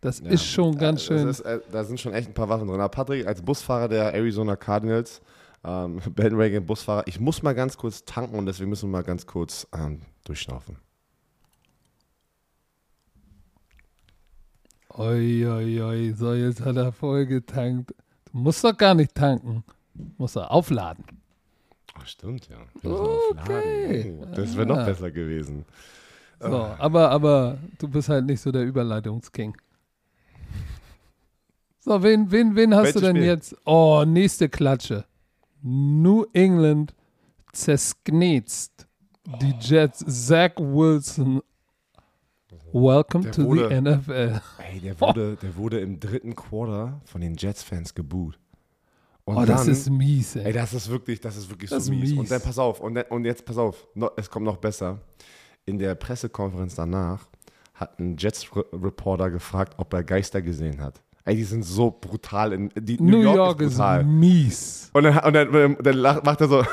Das Ja. ist schon ganz Äh, schön. Das ist, äh, da sind schon echt ein paar Waffen drin. Aber Patrick, als Busfahrer der Arizona Cardinals, ähm, Bandwagon Busfahrer, ich muss mal ganz kurz tanken und deswegen müssen wir mal ganz kurz ähm, durchschnaufen. Oi, oi, oi, so jetzt hat er voll getankt. Du musst doch gar nicht tanken. Du musst doch aufladen. Stimmt, ja. Wir Okay. Oh, das wäre noch Ah. besser gewesen. So, aber, aber du bist halt nicht so der Überleitungsking. So, wen, wen, wen hast du Welches denn Spiel? jetzt? Oh, nächste Klatsche. New England zersknetzt die Jets. Zach Wilson. Welcome Der to wurde- the NFL. Ey, der wurde, der wurde im dritten Quarter von den Jets-Fans geboot. Und Oh, das dann- ist mies, ey. Ey, das ist wirklich, das ist wirklich Das so ist mies. mies. Und dann pass auf, und, dann, und jetzt pass auf, no, es kommt noch besser. In der Pressekonferenz danach hat ein Jets-Reporter gefragt, ob er Geister gesehen hat. Ey, die sind so brutal. In, die, New, York, ist ist, brutal. mies. und dann, und dann, dann macht er so,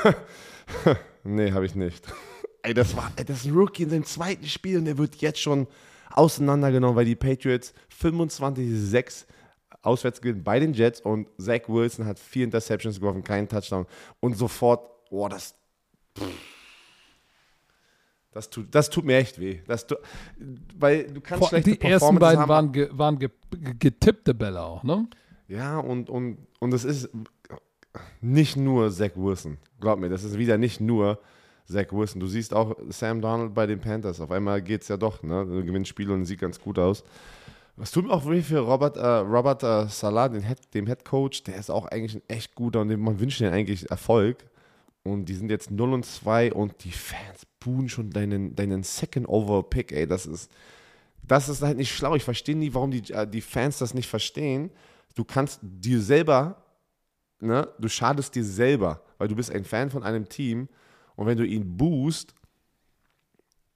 nee, habe ich nicht. Ey, das war, ey, das ist ein Rookie in seinem zweiten Spiel und der wird jetzt schon auseinandergenommen, weil die Patriots 25-6 auswärts gewinnen bei den Jets und Zach Wilson hat vier Interceptions geworfen, keinen Touchdown und sofort, boah, das, das tut, das tut mir echt weh. Das tu, weil du kannst Vor, schlechte die ersten beiden haben. waren, ge, waren ge, ge, getippte Bälle auch, ne? Ja, und, und, und es ist nicht nur Zach Wilson. Glaub mir, das ist wieder nicht nur Zach Wilson. Du siehst auch Sam Donald bei den Panthers. Auf einmal geht es ja doch, ne? Du gewinnst Spiele und sieht ganz gut aus. Was tut mir auch wirklich für Robert, äh, Robert äh, Salah, den Head, dem Head Coach, der ist auch eigentlich ein echt guter und dem, man wünscht ihm eigentlich Erfolg. Und die sind jetzt 0 und 2 und die Fans buhen schon deinen, deinen Second Overall Pick, ey. Das ist, das ist halt nicht schlau. Ich verstehe nie, warum die, äh, die Fans das nicht verstehen. Du kannst dir selber, ne, du schadest dir selber, weil du bist ein Fan von einem Team und wenn du ihn boost,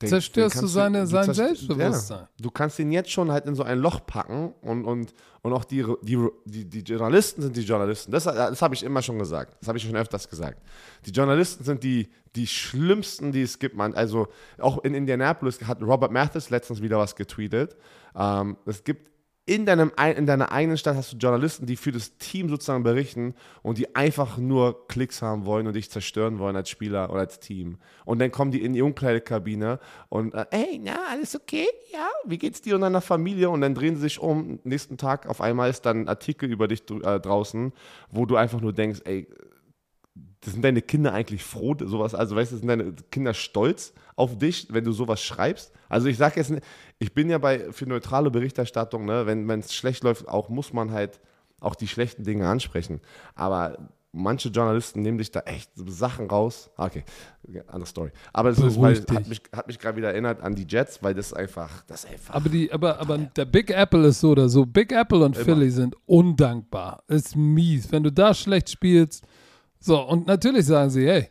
den- Zerstörst den du seine- sein zerst- Selbstbewusstsein. Ja, du kannst ihn jetzt schon halt in so ein Loch packen und, und, und auch die, die, die, die Journalisten sind die Journalisten. Das, das habe ich immer schon gesagt. Das habe ich schon öfters gesagt. Die Journalisten sind die, die schlimmsten, die es gibt. Man. Also auch in Indianapolis hat Robert Mathis letztens wieder was getweetet. Ähm, es gibt in, deinem, ein- in deiner eigenen Stadt hast du Journalisten, die für das Team sozusagen berichten und die einfach nur Klicks haben wollen und dich zerstören wollen als Spieler oder als Team. Und dann kommen die in die Umkleidekabine und, äh, hey, na, alles okay? Ja, wie geht's dir und deiner Familie? Und dann drehen sie sich um. Nächsten Tag auf einmal ist dann ein Artikel über dich äh, draußen, wo du einfach nur denkst, ey, das sind deine Kinder eigentlich froh, sowas, also weißt du, sind deine Kinder stolz auf dich, wenn du sowas schreibst? Also ich sage jetzt, ich bin ja bei für neutrale Berichterstattung, ne, wenn es schlecht läuft, auch muss man halt auch die schlechten Dinge ansprechen. Aber manche Journalisten nehmen sich da echt Sachen raus. Ah, Okay, andere Story. Aber das ist, weil, Beruhig hat dich. mich, hat mich gerade wieder erinnert an die Jets, weil das einfach, das einfach. Aber, die, aber, aber der Big Apple ist so oder so. Big Apple und Immer. Philly sind undankbar. Ist mies. Wenn du da schlecht spielst. So, und natürlich sagen sie, hey,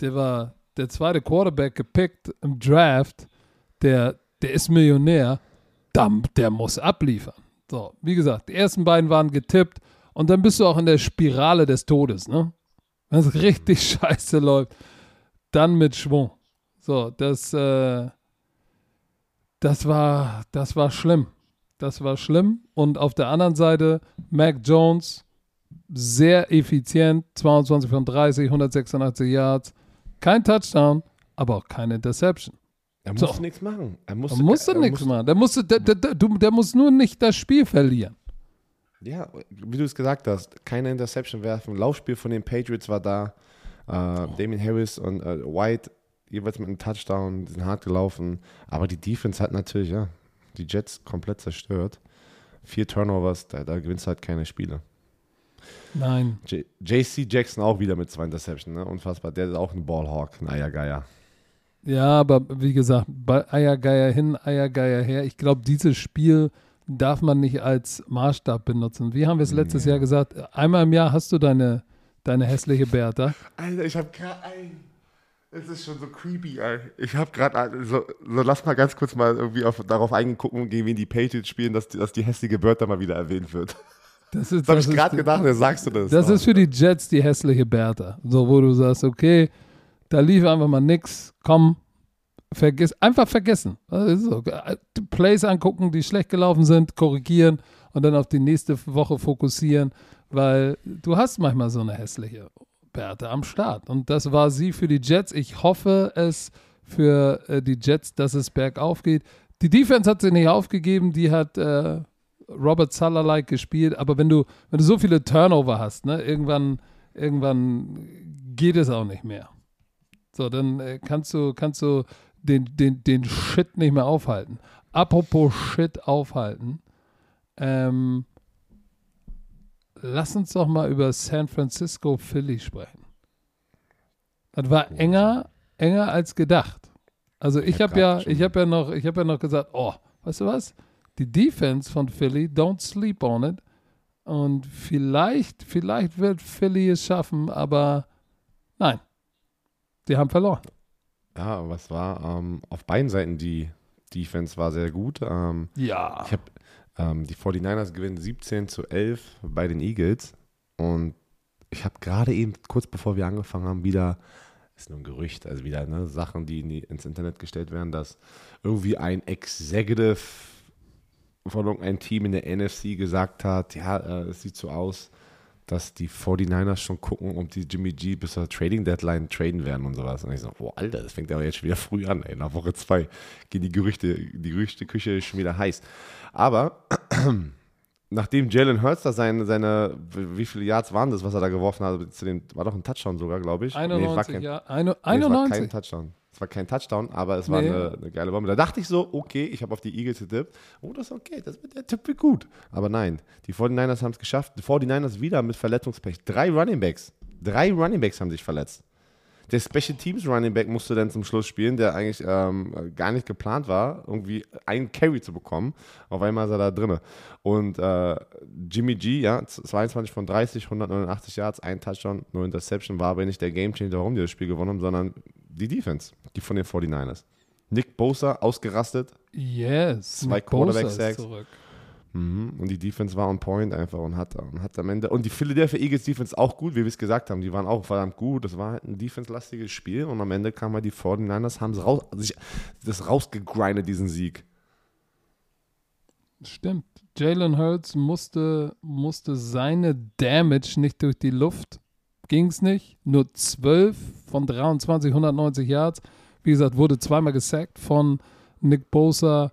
der war der zweite Quarterback gepickt im Draft. Der, der ist Millionär. Dann, der muss abliefern. So, wie gesagt, die ersten beiden waren getippt. Und dann bist du auch in der Spirale des Todes, ne? Wenn es richtig scheiße läuft, dann mit Schwung. So, das, äh, das war, das war schlimm. Das war schlimm. Und auf der anderen Seite, Mac Jones, sehr effizient, 22 von 30, 186 Yards, Kein Touchdown, aber auch keine Interception. Er musste So. nichts machen. Er musste, Der musste er nichts musste- machen. Der, musste, der, der, der, der muss nur nicht das Spiel verlieren. Ja, wie du es gesagt hast, keine Interception werfen. Laufspiel von den Patriots war da. Äh, Damien Harris und äh, White jeweils mit einem Touchdown, die sind hart gelaufen. Aber die Defense hat natürlich, ja, die Jets komplett zerstört. Vier Turnovers, da, da gewinnst du halt keine Spiele. Nein. JC Jackson auch wieder mit zwei Interceptions, ne? Unfassbar. Der ist auch ein Ballhawk, ein Eiergeier. Ja, aber wie gesagt, bei Eiergeier hin, Eiergeier her. Ich glaube, dieses Spiel darf man nicht als Maßstab benutzen. Wie haben wir es letztes Jahr gesagt? Einmal im Jahr hast du deine, deine hässliche Bertha. Alter, ich habe gerade ein. Es ist schon so creepy, ey. Ich habe gerade, so, so lass mal ganz kurz mal irgendwie auf, darauf eingucken, gegen wen die Patriots spielen, dass die, dass die hässliche Wörter mal wieder erwähnt wird. Das ist, Das habe ich gerade gedacht, dann sagst du das. Das ist für die Jets die hässliche Bertha. So, wo du sagst, okay, da lief einfach mal nix, komm, vergiss, einfach vergessen. So. Plays angucken, die schlecht gelaufen sind, korrigieren und dann auf die nächste Woche fokussieren, weil du hast manchmal so eine hässliche Bertha am Start. Und das war sie für die Jets. Ich hoffe es für äh, die Jets, dass es bergauf geht. Die Defense hat sie nicht aufgegeben, die hat äh, Robert Sala-like gespielt, aber wenn du, wenn du so viele Turnover hast, ne, irgendwann, irgendwann geht es auch nicht mehr. So, dann äh, kannst du, kannst du den, den, den Shit nicht mehr aufhalten. Apropos Shit aufhalten, ähm, lass uns doch mal über San Francisco Philly sprechen. Das war enger, enger als gedacht. Also ich Ich hab habe ja, ich habe ja noch, ich habe ja noch gesagt, oh, weißt du was? Die Defense von Philly, don't sleep on it. Und vielleicht, vielleicht wird Philly es schaffen, aber nein. Die haben verloren. Ja, was war? Ähm, auf beiden Seiten die Defense war sehr gut. Ähm, Ja. ich habe ähm, die 49ers gewinnen 17 zu 11 bei den Eagles. Und ich habe gerade eben, kurz bevor wir angefangen haben, wieder, ist nur ein Gerücht, also wieder ne, Sachen, die, in die ins Internet gestellt werden, dass irgendwie ein Executive von irgendeinem Team in der NFC gesagt hat, ja, äh, es sieht so aus, dass die 49ers schon gucken, ob die Jimmy G bis zur Trading Deadline traden werden und sowas. Und ich so, boah, Alter, das fängt aber jetzt schon wieder früh an, ey. Nach Woche zwei gehen die Gerüchte, die Gerüchteküche schon wieder heiß. Aber nachdem Jalen Hurts da seine, seine, wie viele Yards waren das, was er da geworfen hat, zu dem, war doch ein Touchdown sogar, glaube ich. Nee, es war 91, kein, ja. Eine, Nee, es war kein 91. Touchdown. Es war kein Touchdown, aber es war Nee. eine, eine geile Bombe. Da dachte ich so, okay, ich habe auf die Eagles getippt. Oh, das ist okay, das wird der Tipp wird gut. Aber nein, die 49ers haben es geschafft. Die 49ers wieder mit Verletzungspech. Drei Running Backs. Drei Running Backs haben sich verletzt. Der Special Teams Running Back musste dann zum Schluss spielen, der eigentlich ähm, gar nicht geplant war, irgendwie einen Carry zu bekommen. Auf einmal ist er da drin. Und äh, Jimmy G, ja, 22 von 30, 189 Yards, ein Touchdown, nur Interception, war aber nicht der Gamechanger, warum die das Spiel gewonnen haben, sondern die Defense, die von den 49ers. Nick Bosa ausgerastet, Yes. Zwei Nick Bosa Quarterback ist Sacks. zurück. Mhm. Und die Defense war on point einfach und hat, und hat am Ende. Und die Philadelphia Eagles Defense auch gut, wie wir es gesagt haben. Die waren auch verdammt gut. Das war halt ein defense-lastiges Spiel. Und am Ende kamen halt die 49ers, haben es raus, sich das rausgegrindet, diesen Sieg. Stimmt. Jalen Hurts musste, musste seine Damage nicht durch die Luft. Ging es nicht. Nur 12 von 23, 190 Yards. Wie gesagt, wurde zweimal gesackt von Nick Bosa.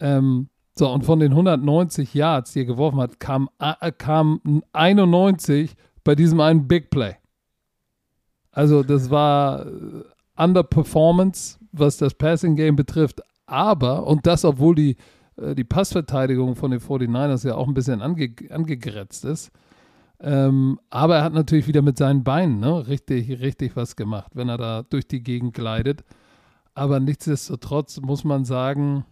Ähm, so, und von den 190 Yards, die er geworfen hat, kam, äh, kam 91 bei diesem einen Big Play. Also, das war äh, Underperformance, was das Passing Game betrifft. Aber, und das, obwohl die äh, die Passverteidigung von den 49ers ja auch ein bisschen ange angegrätzt ist. Ähm, aber er hat natürlich wieder mit seinen Beinen ne, richtig, richtig was gemacht, wenn er da durch die Gegend gleitet. Aber nichtsdestotrotz muss man sagen,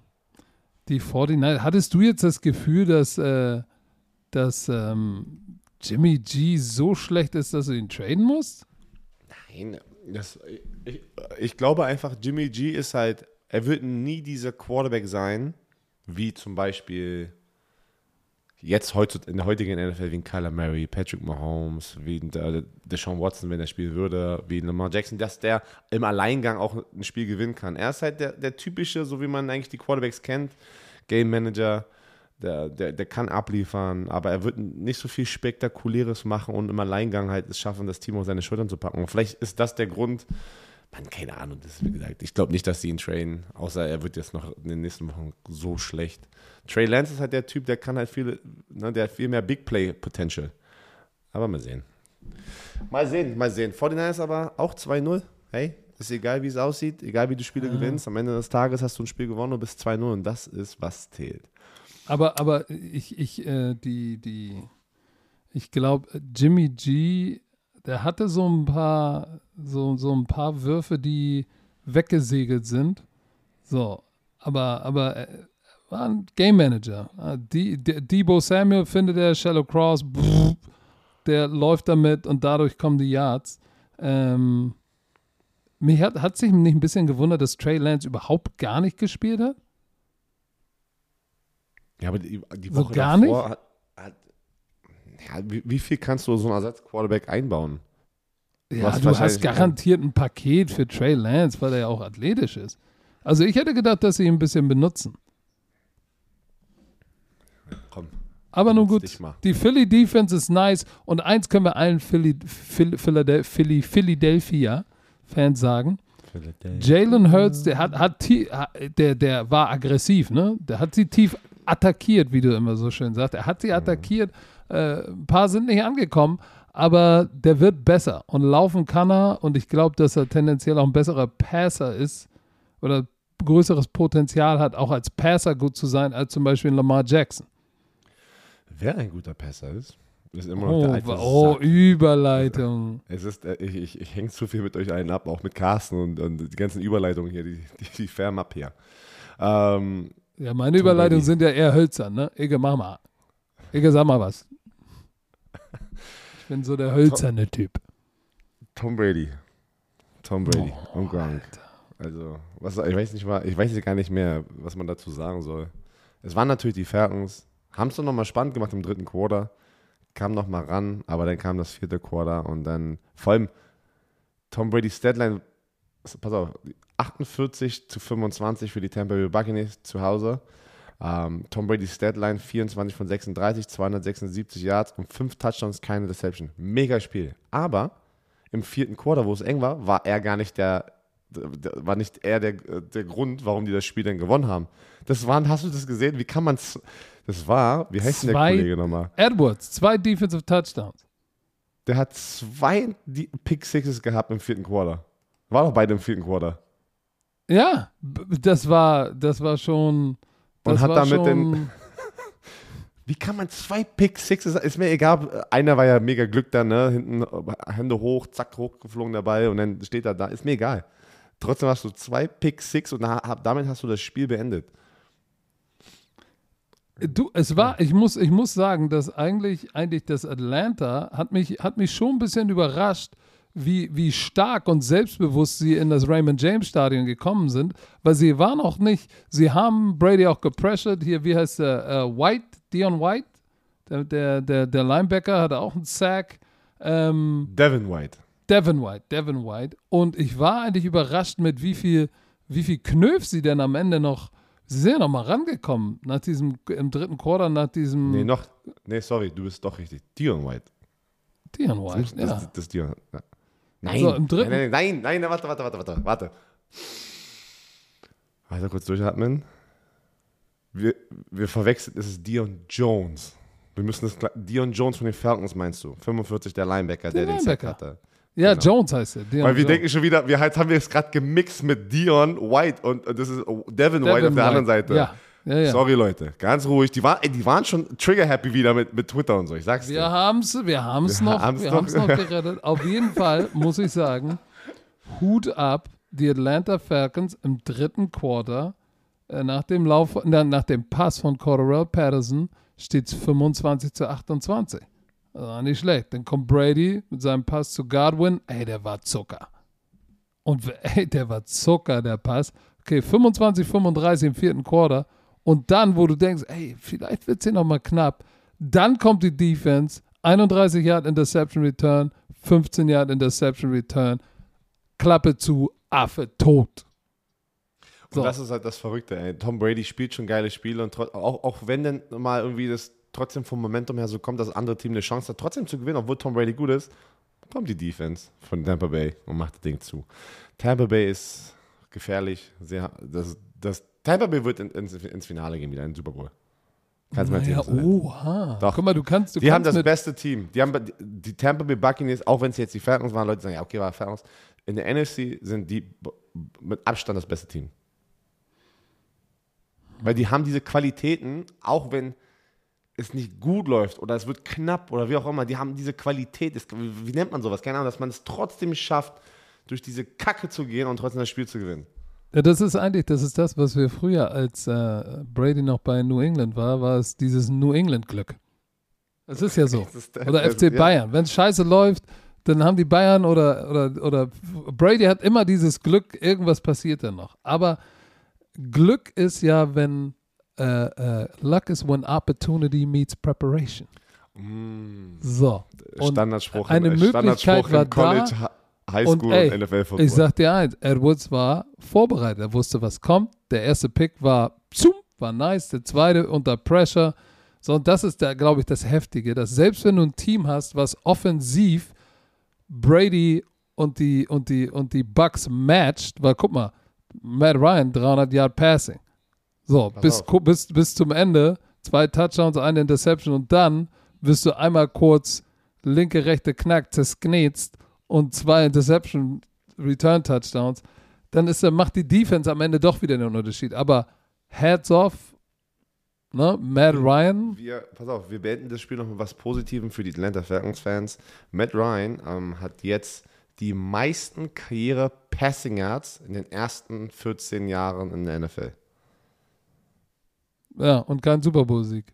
die 49ers, hattest du jetzt das Gefühl, dass, äh, dass ähm, Jimmy G so schlecht ist, dass du ihn traden musst? Nein, das, ich, ich glaube einfach, Jimmy G ist halt, er wird nie dieser Quarterback sein, wie zum Beispiel jetzt heute in der heutigen NFL wie ein Kyler Murray, Patrick Mahomes, wie ein äh, Deshaun Watson, wenn er spielen würde, wie ein Lamar Jackson, dass der im Alleingang auch ein Spiel gewinnen kann. Er ist halt der, der typische, so wie man eigentlich die Quarterbacks kennt, Game Manager, der, der, der kann abliefern, aber er wird nicht so viel Spektakuläres machen und im Alleingang halt es schaffen, das Team auf seine Schultern zu packen. Und vielleicht ist das der Grund, Man, keine Ahnung, das ist wie gesagt. Ich glaube nicht, dass sie ihn trainen, außer er wird jetzt noch in den nächsten Wochen so schlecht. Trey Lance ist halt der Typ, der kann halt viel, ne, der hat viel mehr Big Play Potential. Aber mal sehen. Mal sehen, mal sehen. 49ers aber auch 2-0. Hey, ist egal, wie es aussieht, egal wie du Spiele ja. gewinnst. Am Ende des Tages hast du ein Spiel gewonnen und bist 2-0 und das ist, was zählt. Aber, aber ich, ich, äh, die, die, ich glaube, Jimmy G, der hatte so ein paar, so, so ein paar Würfe, die weggesegelt sind. So, aber, aber er äh, war ein Game Manager. Ah, Debo Samuel findet der Shallow Cross, der läuft damit und dadurch kommen die Yards. Ähm, mich hat, hat sich nicht ein bisschen gewundert, dass Trey Lance überhaupt gar nicht gespielt hat. Ja, aber die, die Woche so gar davor nicht? Ja, wie, wie, viel kannst du so einen Ersatz-Quarterback einbauen? Du ja, hast du hast garantiert ein Paket für Trey Lance, weil er ja auch athletisch ist. Also ich hätte gedacht, dass sie ihn ein bisschen benutzen. Komm. Aber nun gut, die Philly Defense ist nice und eins können wir allen Philly, Philly, Philly, Philadelphia Fans sagen. Jalen Hurts, der hat, hat der, der war aggressiv, ne? Der hat sie tief attackiert, wie du immer so schön sagst. Er hat sie attackiert. Äh, ein paar sind nicht angekommen, aber der wird besser und laufen kann er und ich glaube, dass er tendenziell auch ein besserer Passer ist oder größeres Potenzial hat, auch als Passer gut zu sein, als zum Beispiel Lamar Jackson. Wer ein guter Passer ist? ist immer noch oh, der alte oh Sack. Überleitung. Es ist, äh, ich, ich, ich hänge zu viel mit euch allen ab, auch mit Carsten und, und die ganzen Überleitungen hier, die, die, die färben ab hier. Ähm, ja, meine Überleitungen sind ja eher hölzern, ne? Ege, mach mal. Ege, sag mal was. Ich bin so der hölzerne Tom, Typ. Tom Brady. Tom Brady oh, und Gronk. Also, was, ich weiß nicht mal, ich weiß gar nicht mehr, was man dazu sagen soll. Es waren natürlich die Falcons, haben es doch nochmal spannend gemacht im dritten Quarter kam noch mal ran, aber dann kam das vierte Quarter und dann vor allem Tom Brady's Deadline, pass auf, 48 zu 25 für die Tampa Bay Buccaneers zu Hause. Ähm, Tom Brady's Deadline 24 von 36, 276 Yards und 5 Touchdowns, keine Deception. Mega Spiel. Aber im vierten Quarter, wo es eng war, war er gar nicht der, der war nicht er der, der Grund, warum die das Spiel dann gewonnen haben. Das waren, hast du das gesehen? Wie kann man es das war, wie heißt denn der Kollege nochmal? Edwards, zwei Defensive Touchdowns. Der hat zwei Pick Sixes gehabt im vierten Quarter. War doch beide im vierten Quarter. Ja, das war, das war schon. Das Und hat damit den. Wie kann man zwei Pick Sixes, ist mir egal, einer war ja mega Glück da, ne, hinten Hände hoch, zack, hochgeflogen dabei und dann steht er da, ist mir egal. Trotzdem hast du zwei Pick Six und damit hast du das Spiel beendet. Du, es war, ich muss, ich muss sagen, dass eigentlich, eigentlich das Atlanta hat mich, hat mich schon ein bisschen überrascht, wie, wie stark und selbstbewusst sie in das Raymond James Stadion gekommen sind, weil sie waren auch nicht, sie haben Brady auch gepressured, hier, wie heißt der, uh, White, Dion White, der, der, der, der Linebacker hatte auch einen Sack. Ähm, Devin White. Devin White, Devin White. Und ich war eigentlich überrascht mit wie viel, wie viel Knöpf sie denn am Ende noch Sie sind ja noch mal rangekommen nach diesem, im dritten Quarter, nach diesem. Nee, noch. Nee, sorry, du bist doch richtig. Dion White. Dion White, das, ja. Das, das Dion. Ja. Nein, also im dritten. Nein, nein, nein, nein, warte, warte, warte, warte, warte. Weiter kurz durchatmen. Wir, wir verwechseln, es ist Dion Jones. Wir müssen das. Dion Jones von den Falcons meinst du? 45, der Linebacker, der, der Linebacker. den Sack hatte. Ja, genau. Jones heißt er. Dion Weil wir Jones. denken schon wieder, wir halt haben wir es gerade gemixt mit Dion White und das ist Devin, Devin White auf der White. anderen Seite. Ja. Ja, ja. Sorry, Leute. Ganz ruhig. Die, war, ey, die waren schon trigger-happy wieder mit, mit Twitter und so. Ich sag's wir dir. Haben's, wir haben es noch, haben's wir noch. noch gerettet. Auf jeden Fall muss ich sagen, Hut ab, die Atlanta Falcons im dritten Quarter, äh, nach, dem Lauf, na, nach dem Pass von Cordell Patterson, steht es 25 zu 28. Das war nicht schlecht. Dann kommt Brady mit seinem Pass zu Godwin. Ey, der war Zucker. Und ey, der war Zucker, der Pass. Okay, 25, 35 im vierten Quarter. Und dann, wo du denkst, ey, vielleicht wird es hier nochmal knapp. Dann kommt die Defense. 31 Yard Interception Return, 15 Yard Interception Return. Klappe zu, Affe tot. So. Und das ist halt das Verrückte, ey. Tom Brady spielt schon geile Spiele und auch, auch wenn dann mal irgendwie das trotzdem vom Momentum her so kommt, dass das andere Team eine Chance hat, trotzdem zu gewinnen, obwohl Tom Brady gut ist, kommt die Defense von Tampa Bay und macht das Ding zu. Tampa Bay ist gefährlich. Sehr, das, das, Tampa Bay wird in, ins, ins Finale gehen wieder in den Super Bowl. Kannst du mir Ja, erzählen. oha. Doch. Guck mal, du kannst, du Die haben kannst das mit, beste Team. Die haben die Tampa Bay Buccaneers, auch wenn es jetzt die Falcons waren, Leute sagen, ja, okay, war Falcons. In der NFC sind die mit Abstand das beste Team. Weil die haben diese Qualitäten, auch wenn es nicht gut läuft oder es wird knapp oder wie auch immer, die haben diese Qualität, das, wie, wie nennt man sowas? Keine Ahnung, dass man es trotzdem schafft, durch diese Kacke zu gehen und trotzdem das Spiel zu gewinnen. Ja, das ist eigentlich, das ist das, was wir früher, als äh, Brady noch bei New England war, war es dieses New England-Glück. Das ist ja so. Oder FC. Bayern. Wenn es scheiße läuft, dann haben die Bayern oder, oder, oder Brady hat immer dieses Glück, irgendwas passiert dann noch. Aber Glück ist ja, wenn äh, äh, Luck is when opportunity meets preparation. Mm, So. Und Standardspruch, eine äh, Möglichkeit Standardspruch war da. Hi- Highschool und, ey, NFL-Football. Ich sag dir eins, Edwards war vorbereitet. Er wusste, was kommt. Der erste Pick war, zoom, war nice. Der zweite unter Pressure. So, und das ist, da, glaube ich, das Heftige, dass selbst wenn du ein Team hast, was offensiv Brady und die, und die, und die Bucks matcht, weil guck mal, Matt Ryan, 300 Yard Passing. So, bis, bis, bis zum Ende, zwei Touchdowns, eine Interception und dann wirst du einmal kurz linke, rechte Knack zersknetzt und zwei Interception Return Touchdowns, dann ist, macht die Defense am Ende doch wieder einen Unterschied. Aber Heads off, ne, Matt Ryan, Wir, pass auf, wir beenden das Spiel noch mit was Positivem für die Atlanta Falcons-Fans. Matt Ryan ähm, hat jetzt die meisten Karriere-Passing Yards in den ersten 14 Jahren in der NFL. ja, und kein Super Bowl-Sieg.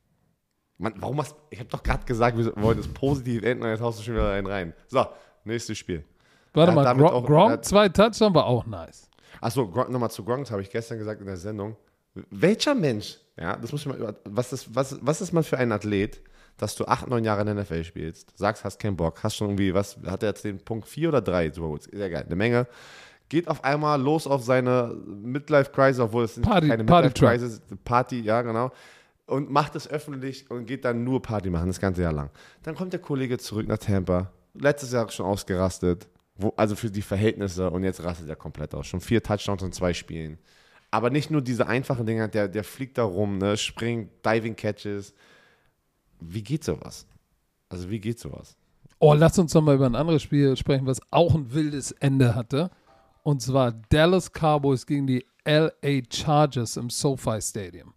Mann, warum hast Ich habe doch gerade gesagt, wir wollen es positiv enden und jetzt haust du schon wieder einen rein. So, nächstes Spiel. Warte mal, Gronk, auch- Gronk hat- zwei Touchdowns war auch nice. Achso, nochmal zu Gronk, habe ich gestern gesagt in der Sendung. Welcher Mensch, ja, das muss ich mal was ist, was, was ist man für ein Athlet, dass du acht, neun Jahre in der NFL spielst, sagst, hast keinen Bock, hast schon irgendwie, was, hat er jetzt den Punkt vier oder drei Super Bowls? Sehr geil, eine Menge. Geht auf einmal los auf seine Midlife-Crisis, obwohl es Party- keine. Midlife-Crisis, Party, ja, genau. Und macht es öffentlich und geht dann nur Party machen, das ganze Jahr lang. Dann kommt der Kollege zurück nach Tampa, letztes Jahr schon ausgerastet, wo, also für die Verhältnisse und jetzt rastet er komplett aus. Schon vier Touchdowns in zwei Spielen. Aber nicht nur diese einfachen Dinger, der, der fliegt da rum, ne, springt, Diving Catches. Wie geht sowas? Also wie geht sowas? Oh, lass uns doch mal über ein anderes Spiel sprechen, was auch ein wildes Ende hatte. Und zwar Dallas Cowboys gegen die LA Chargers im SoFi Stadium.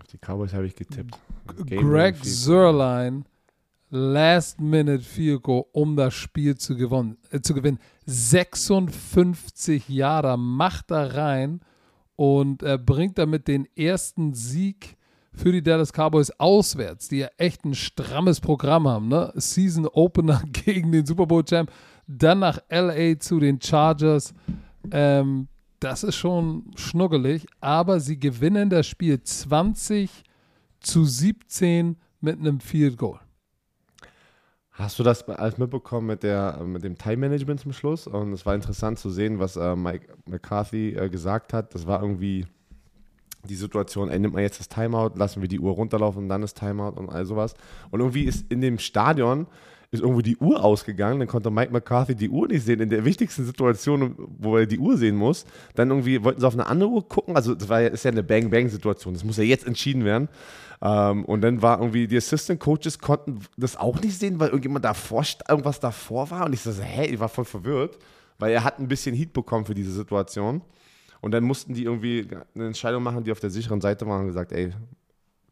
Auf die Cowboys habe ich getippt. Game Greg Zerline, Last Minute Field Goal, um das Spiel zu, gewonnen, äh, zu gewinnen. 56 Jahre macht er rein und er bringt damit den ersten Sieg für die Dallas Cowboys auswärts, die ja echt ein strammes Goal. haben. Ne? Season Opener gegen den Super Bowl Champ, dann nach LA zu den Chargers. Ähm, das ist schon schnuggelig, aber sie gewinnen das Spiel 20 zu 17 mit einem Field Goal. Hast du das alles mitbekommen mit, der, mit dem Time-Management zum Schluss? Und es war interessant zu sehen, was äh, Mike McCarthy äh, gesagt hat. Das war irgendwie die Situation, ey, nimmt man jetzt das Timeout, lassen wir die Uhr runterlaufen und dann das Timeout und all sowas. Und irgendwie ist in dem Stadion ist irgendwo die Uhr ausgegangen, dann konnte Mike McCarthy die Uhr nicht sehen, in der wichtigsten Situation, wo er die Uhr sehen muss. Dann irgendwie wollten sie auf eine andere Uhr gucken, also das war ist ja eine Bang-Bang-Situation, das muss ja jetzt entschieden werden. Ähm, und dann war irgendwie, die Assistant Coaches konnten das auch nicht sehen, weil irgendjemand davor, irgendwas davor war. Und ich so, hä, ich war voll verwirrt, weil er hat ein bisschen Heat bekommen für diese Situation. Und dann mussten die irgendwie eine Entscheidung machen, die auf der sicheren Seite waren und gesagt, ey,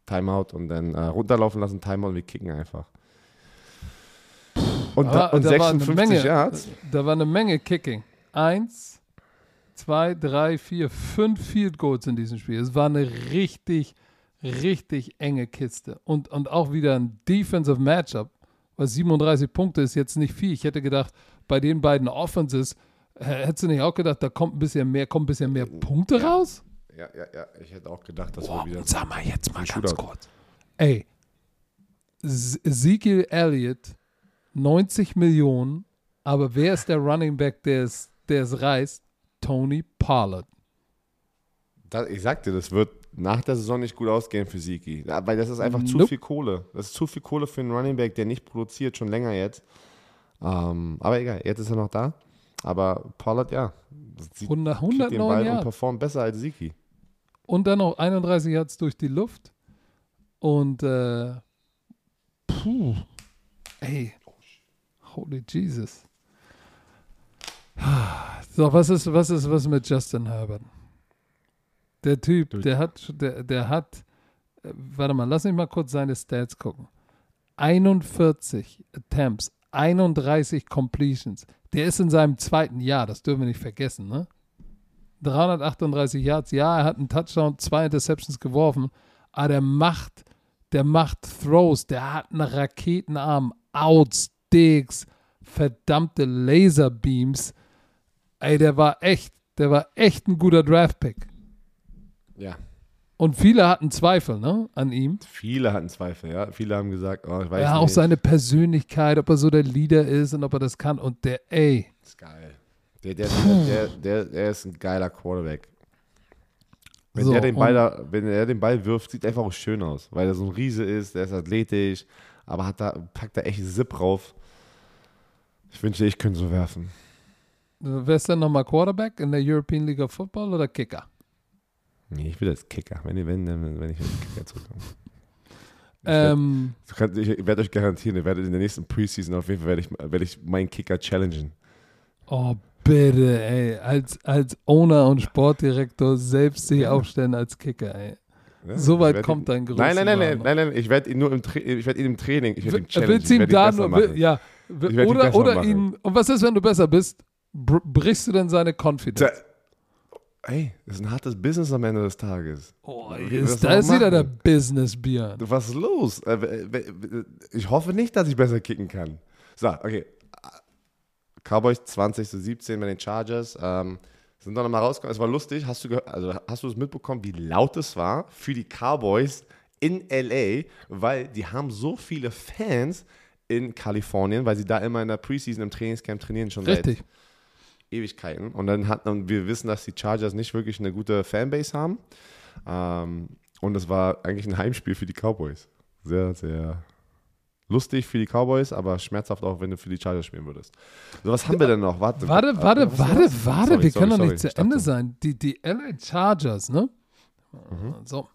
Timeout und dann äh, runterlaufen lassen, Timeout und wir kicken einfach. Und, da, und da war eine 56 Menge, Yards. Da war eine Menge Kicking. Eins, zwei, drei, vier, fünf Field Goals in diesem Spiel. Es war eine richtig, richtig enge Kiste. Und, und auch wieder ein Defensive Matchup, weil 37 Punkte ist jetzt nicht viel. Ich hätte gedacht, bei den beiden Offenses, hättest du nicht auch gedacht, da kommt ein bisschen mehr, kommt ein bisschen mehr Punkte Ja. raus? Ja, ja, ja, ich hätte auch gedacht, dass Boah, wir wieder. und sag mal jetzt mal ganz Shootout. kurz. Ey, Ezekiel Elliott, 90 Millionen, aber wer ist der Running Back, der es, der es reißt? Tony Pollard. Da, ich sag dir, das wird, nach der Saison nicht gut ausgehen für Siki. Weil das ist einfach zu Nope. viel Kohle. Das ist zu viel Kohle für einen Running Back, der nicht produziert, schon länger jetzt. Ähm, aber egal, jetzt ist er noch da. Aber Pollard, ja, sie 100, kriegt den 109 Ball und performt besser als Siki. Und dann noch 31 Yards durch die Luft. Und äh, puh, ey, holy Jesus. So, was ist, was ist, was mit Justin Herbert? Der Typ, der hat, der, der hat, äh, warte mal, lass mich mal kurz seine Stats gucken. 41 Attempts, 31 Completions. Der ist in seinem zweiten Jahr, das dürfen wir nicht vergessen, ne? 338 Yards, ja, er hat einen Touchdown, zwei Interceptions geworfen, aber der macht, der macht Throws, der hat einen Raketenarm, Outs, Digs, verdammte Laserbeams. Ey, der war echt, der war echt ein guter Draftpick. Ja. Und viele hatten Zweifel, ne, an ihm. Viele hatten Zweifel, ja. Viele haben gesagt, oh, ich weiß Ja, nicht. auch seine Persönlichkeit, ob er so der Leader ist und ob er das kann. Und der, ey, Das ist geil. Der, der, der, der, der, ist ein geiler Quarterback. Wenn, So, der den Ball da, wenn er den Ball wirft, sieht einfach auch schön aus, weil er so ein Riese ist, der ist athletisch, aber hat da, packt da echt Zip drauf. Ich wünschte, ich könnte so werfen. wer ist denn nochmal Quarterback in der European League of Football oder Kicker? Nee, ich will als Kicker, wenn, wenn, wenn, wenn ich als Kicker zurückkomme. Ich werd- Ähm, Ich werde euch garantieren, ihr werdet in der nächsten Preseason auf jeden Fall werde ich, werde ich meinen Kicker challengen. oh, bitte, ey, als, als Owner und Sportdirektor selbst sich aufstellen als Kicker, ey. Ja, So weit werd kommt ihn, dein Nein, nein, nein, nein, Größenwahn. nein, nein, ich werde ihn nur im, Tra ich werde ihn im Training, ich werde ihn Er challengen. willst ihm ich da werd ihn nur, will, ja, werd ihn oder, oder ihn, und was ist, wenn du besser bist? Br brichst du denn seine Confidence? Ey, das ist ein hartes Business am Ende des Tages. Oh, ist, das da ist wieder der. Business Björn. Was ist los? Äh, Ich hoffe nicht, dass ich besser kicken kann. So, okay. Cowboys 20 zu 17 bei den Chargers. Ähm, sind dann nochmal rausgekommen. Es war lustig. Hast du, gehört- also hast du es mitbekommen, wie laut es war für die Cowboys in LA? Weil die haben so viele Fans in Kalifornien, weil sie da immer in der Preseason im Trainingscamp trainieren schon Richtig. seit Ewigkeiten. Und dann hat und wir wissen, dass die Chargers nicht wirklich eine gute Fanbase haben. Ähm, und es war eigentlich ein Heimspiel für die Cowboys. Sehr, sehr lustig für die Cowboys, aber schmerzhaft auch, wenn du für die Chargers spielen würdest. So, was haben wir denn noch? Warte, Warte, äh, warte, warte, warte, Sorry, wir sorry, können doch sorry. nicht zu Ende sein. Die, die LA Chargers, ne? Mhm. So.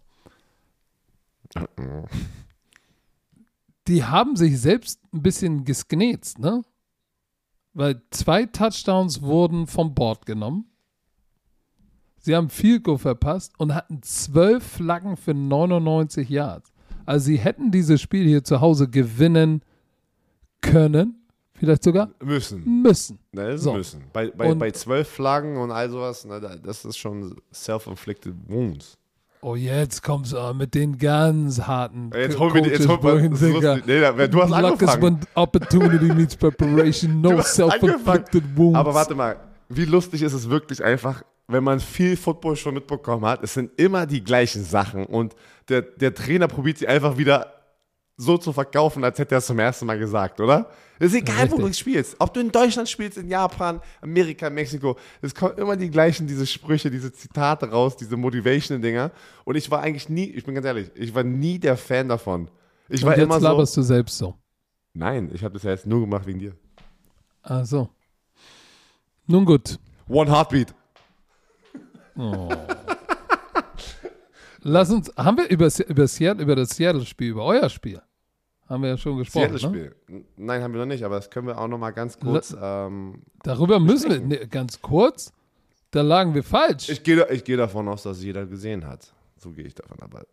Die haben sich selbst ein bisschen gesknetzt, ne? Weil zwei Touchdowns wurden vom Board genommen. Sie haben viel Go verpasst und hatten zwölf Flaggen für 99 Yards. Also sie hätten dieses Spiel hier zu Hause gewinnen können, vielleicht sogar Müssen. müssen. Ist So. müssen. Bei, bei, Und- bei zwölf Flaggen und all sowas, da- das ist schon self-inflicted wounds. Oh, jetzt kommst du mit den ganz harten Jetzt hol mir die, jetzt Coaches, hol mir, wohin, das ist Digga. lustig. Nee, da- du hast Luck is angefangen. when opportunity meets preparation, no self-inflicted wounds. Aber warte mal, wie lustig ist es wirklich einfach, wenn man viel Football schon mitbekommen hat, es sind immer die gleichen Sachen und der, der Trainer probiert sie einfach wieder so zu verkaufen, als hätte er es zum ersten Mal gesagt, oder? Es ist egal, wo Richtig. du spielst. Ob du in Deutschland spielst, in Japan, Amerika, Mexiko, es kommen immer die gleichen, diese Sprüche, diese Zitate raus, diese Motivational-Dinger. Und ich war eigentlich nie, ich bin ganz ehrlich, ich war nie der Fan davon. Ich Und war jetzt immer so. laberst du selbst so. Nein, ich habe das ja jetzt nur gemacht wegen dir. Ach so. Nun gut. One Heartbeat. Lass uns, haben wir über, über, Seattle, über das Seattle-Spiel, über euer Spiel, haben wir ja schon gesprochen. Ne? Seattle-Spiel. N- Nein, haben wir noch nicht, aber das können wir auch noch mal ganz kurz. Ähm, Darüber müssen wir, ne, ganz kurz, da lagen wir falsch. ich gehe ich geh davon aus, dass jeder gesehen hat. So gehe ich davon. Aber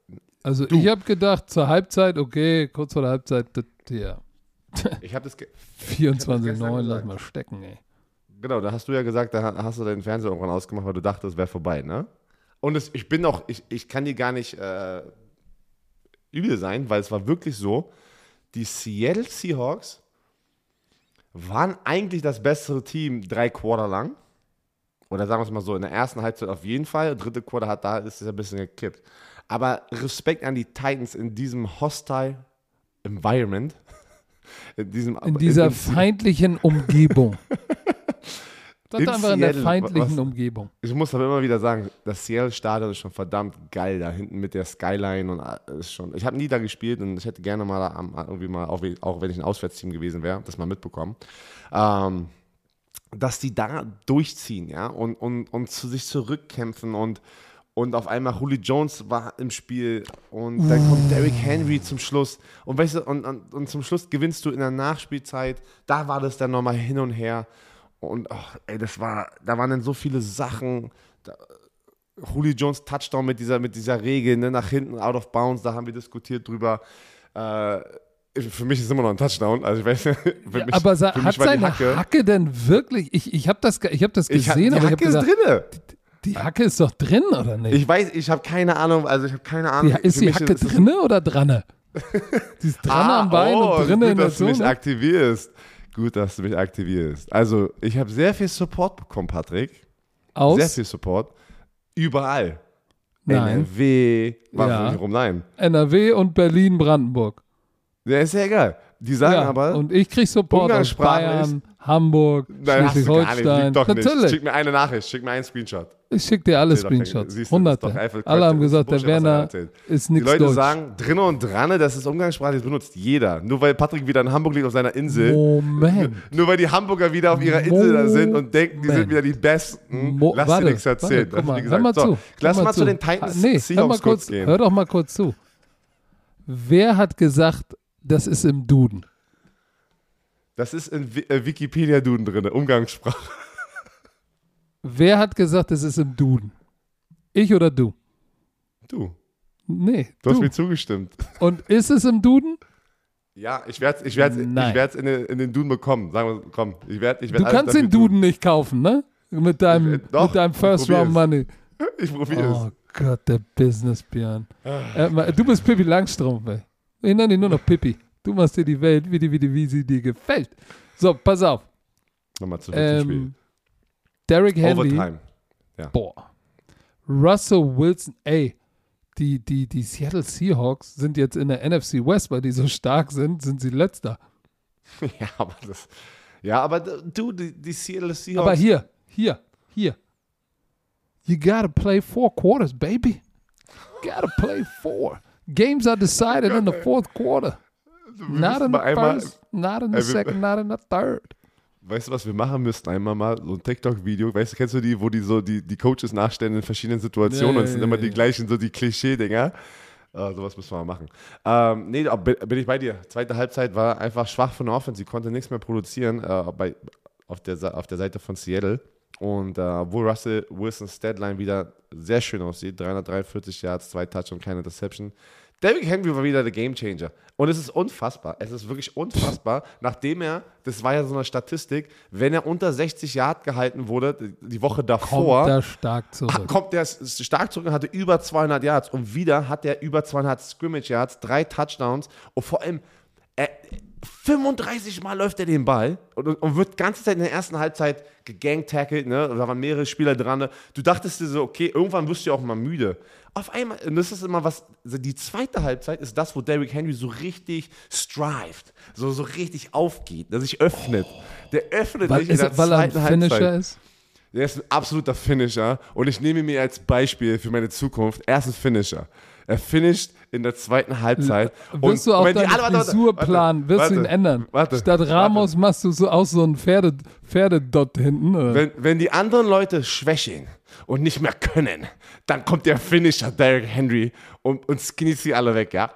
also ich habe gedacht, zur Halbzeit, okay, kurz vor der Halbzeit, hier, ich habe das. Ge 24-9, gestern lass mal stecken, ey. genau, da hast du ja gesagt, da ha- hast du deinen Fernseher irgendwann ausgemacht, weil du dachtest, es wäre vorbei, ne? Und es, ich bin auch, ich, ich kann dir gar nicht äh, übel sein, weil es war wirklich so, die Seattle Seahawks waren eigentlich das bessere Team drei Quarter lang. Oder sagen wir es mal so, in der ersten Halbzeit auf jeden Fall. Dritte Quarter hat da ist es ein bisschen gekippt. Aber Respekt an die Titans in diesem hostile Environment. In, diesem, In dieser in, feindlichen Umgebung. Sagt In einfach in der Seattle, feindlichen was- Umgebung. Ich muss aber immer wieder sagen, das Seattle-Stadion ist schon verdammt geil da hinten mit der Skyline und ist schon. Ich habe nie da gespielt und ich hätte gerne mal da irgendwie mal, auch, auch wenn ich ein Auswärtsteam gewesen wäre, das mal mitbekommen. Ähm, dass die da durchziehen, ja, und, und, und zu sich zurückkämpfen und, und auf einmal Julio Jones war im Spiel und dann kommt Derrick Henry zum Schluss und weißt du, und, und, und zum Schluss gewinnst du in der Nachspielzeit, da war das dann nochmal hin und her und ach, ey, das war, da waren dann so viele Sachen, da, Julio Jones Touchdown mit dieser, mit dieser Regel, ne, nach hinten, out of bounds, da haben wir diskutiert drüber, äh, für mich ist es immer noch ein Touchdown, also ich weiß nicht, für Ja, mich, aber sa- für mich hat die seine Hacke- Hacke, denn wirklich, ich, ich habe das, ich hab das ich, gesehen, die aber ich Hacke habe ist drinne. die Hacke ist doch drin, oder nicht? Ich weiß, ich habe keine Ahnung, also ich habe keine Ahnung. die, ist die mich Hacke ist drinne oder dranne? die ist dranne Ah, am Bein oh, und drinne gut, in der dass du mich Zone. aktivierst. Gut, dass du mich aktivierst. Also, ich habe sehr viel Support bekommen, Patrick. Sehr Aus viel Support. Überall. Nein. NRW. Ja. Warum nein? NRW und Berlin-Brandenburg. Ja, ist ja egal. Die sagen Ja, aber, und ich krieg Support aus Bayern, Hamburg. Schleswig-Holstein. Natürlich. Schick mir eine Nachricht, schick mir einen Screenshot. Ich schicke dir alle Screenshots. siehst Hunderte. doch einfach Alle haben gesagt, der er Werner ist Die nichts Leute Deutsch. sagen, drinne und dranne, das ist umgangssprachlich, das benutzt jeder. Nur weil Patrick wieder in Hamburg liegt auf seiner Insel. Moment. Nur weil die Hamburger wieder auf ihrer Insel da sind und denken, die sind wieder die Besten. Mo Lass warte, dir nichts erzählen. Warte, mal, Wie hör mal gesagt, zu. so, Lass hör mal zu den Titans nee, hör, mal Seahawks kurz, kurz gehen. hör doch mal kurz zu. Wer hat gesagt, das ist im Duden? Das ist in äh, Wikipedia-Duden drin, Umgangssprache. Wer hat gesagt, das ist im Duden? Ich oder du? Du, Nee, du hast du. mir zugestimmt. Und ist es im Duden? Ja, ich werde es ich werd's, ich werd's in, den, in den Duden bekommen. Sagen wir, komm, ich werde ich werd Du kannst den dafür tun. Duden nicht kaufen, ne? Mit deinem, Ich- doch, mit deinem First. Round Money. Ich probiere Oh Gott, der Business Björn. Äh, ma- du bist Pippi Langstrumpf, ey. Ich nenne ihn nur noch Pippi. Du machst dir die Welt, wie, die, wie, die, wie sie dir gefällt. So, pass auf. Nochmal zurück zum Spiel. Ähm, Derrick Henry. Overtime. Boah. Russell Wilson, ey, die, die, die Seattle Seahawks sind jetzt in der NFC West, weil die so stark sind, sind sie letzter. Ja, aber das. Ja, aber du, die, die Seattle Seahawks. Aber hier, hier, hier. You gotta play four quarters, baby. Gotta play four. Games are decided in the fourth quarter. Not in the first, not in the second, not in the third. Weißt du, was wir machen müssten? Einmal mal so ein TikTok-Video. Weißt du, kennst du die, wo die so die, die Coaches nachstellen in verschiedenen Situationen Ja, und es sind immer die gleichen, so die Klischee-Dinger. Äh, sowas müssen wir mal machen. Ähm, nee, bin ich bei dir. Zweite Halbzeit war einfach schwach von der Offense. Sie konnte nichts mehr produzieren äh, bei, auf, der, auf der Seite von Seattle. Und äh, obwohl Russell Wilsons Deadline wieder sehr schön aussieht, 343 Yards, zwei Touch und keine Interception. Derrick Henry war wieder der Gamechanger. Und es ist unfassbar. Es ist wirklich unfassbar, nachdem er, das war ja so eine Statistik, wenn er unter 60 Yard gehalten wurde, die Woche davor, Kommt da stark zurück. kommt der s- stark zurück und hatte über 200 Yards. Und wieder hat er über 200 Scrimmage Yards, drei Touchdowns und vor allem er, 35 Mal läuft er den Ball und, und- wird die ganze Zeit in der ersten Halbzeit gegangtackelt. Ne? Da waren mehrere Spieler dran. Ne? Du dachtest dir so, okay, irgendwann wirst du ja auch mal müde. Auf einmal, und das ist immer was, die zweite Halbzeit ist das, wo Derrick Henry so richtig strived, so, so richtig aufgeht, der sich öffnet. Der öffnet weil, sich in der weil er ein zweiten Finisher Halbzeit. ist? Der ist ein absoluter Finisher und ich nehme ihn mir als Beispiel für meine Zukunft. Er ist ein Finisher. Er finisht in der zweiten Halbzeit. Wirst du auch deinen warte, warte, Frisurplan, warte, wirst du ihn warte, ändern? Warte, Statt Ramos machst du so aus so ein Pferde, Pferdedot hinten. Oder? Wenn, wenn die anderen Leute schwächeln und nicht mehr können, dann kommt der Finisher, Derrick Henry, und, und skinny sie alle weg, ja?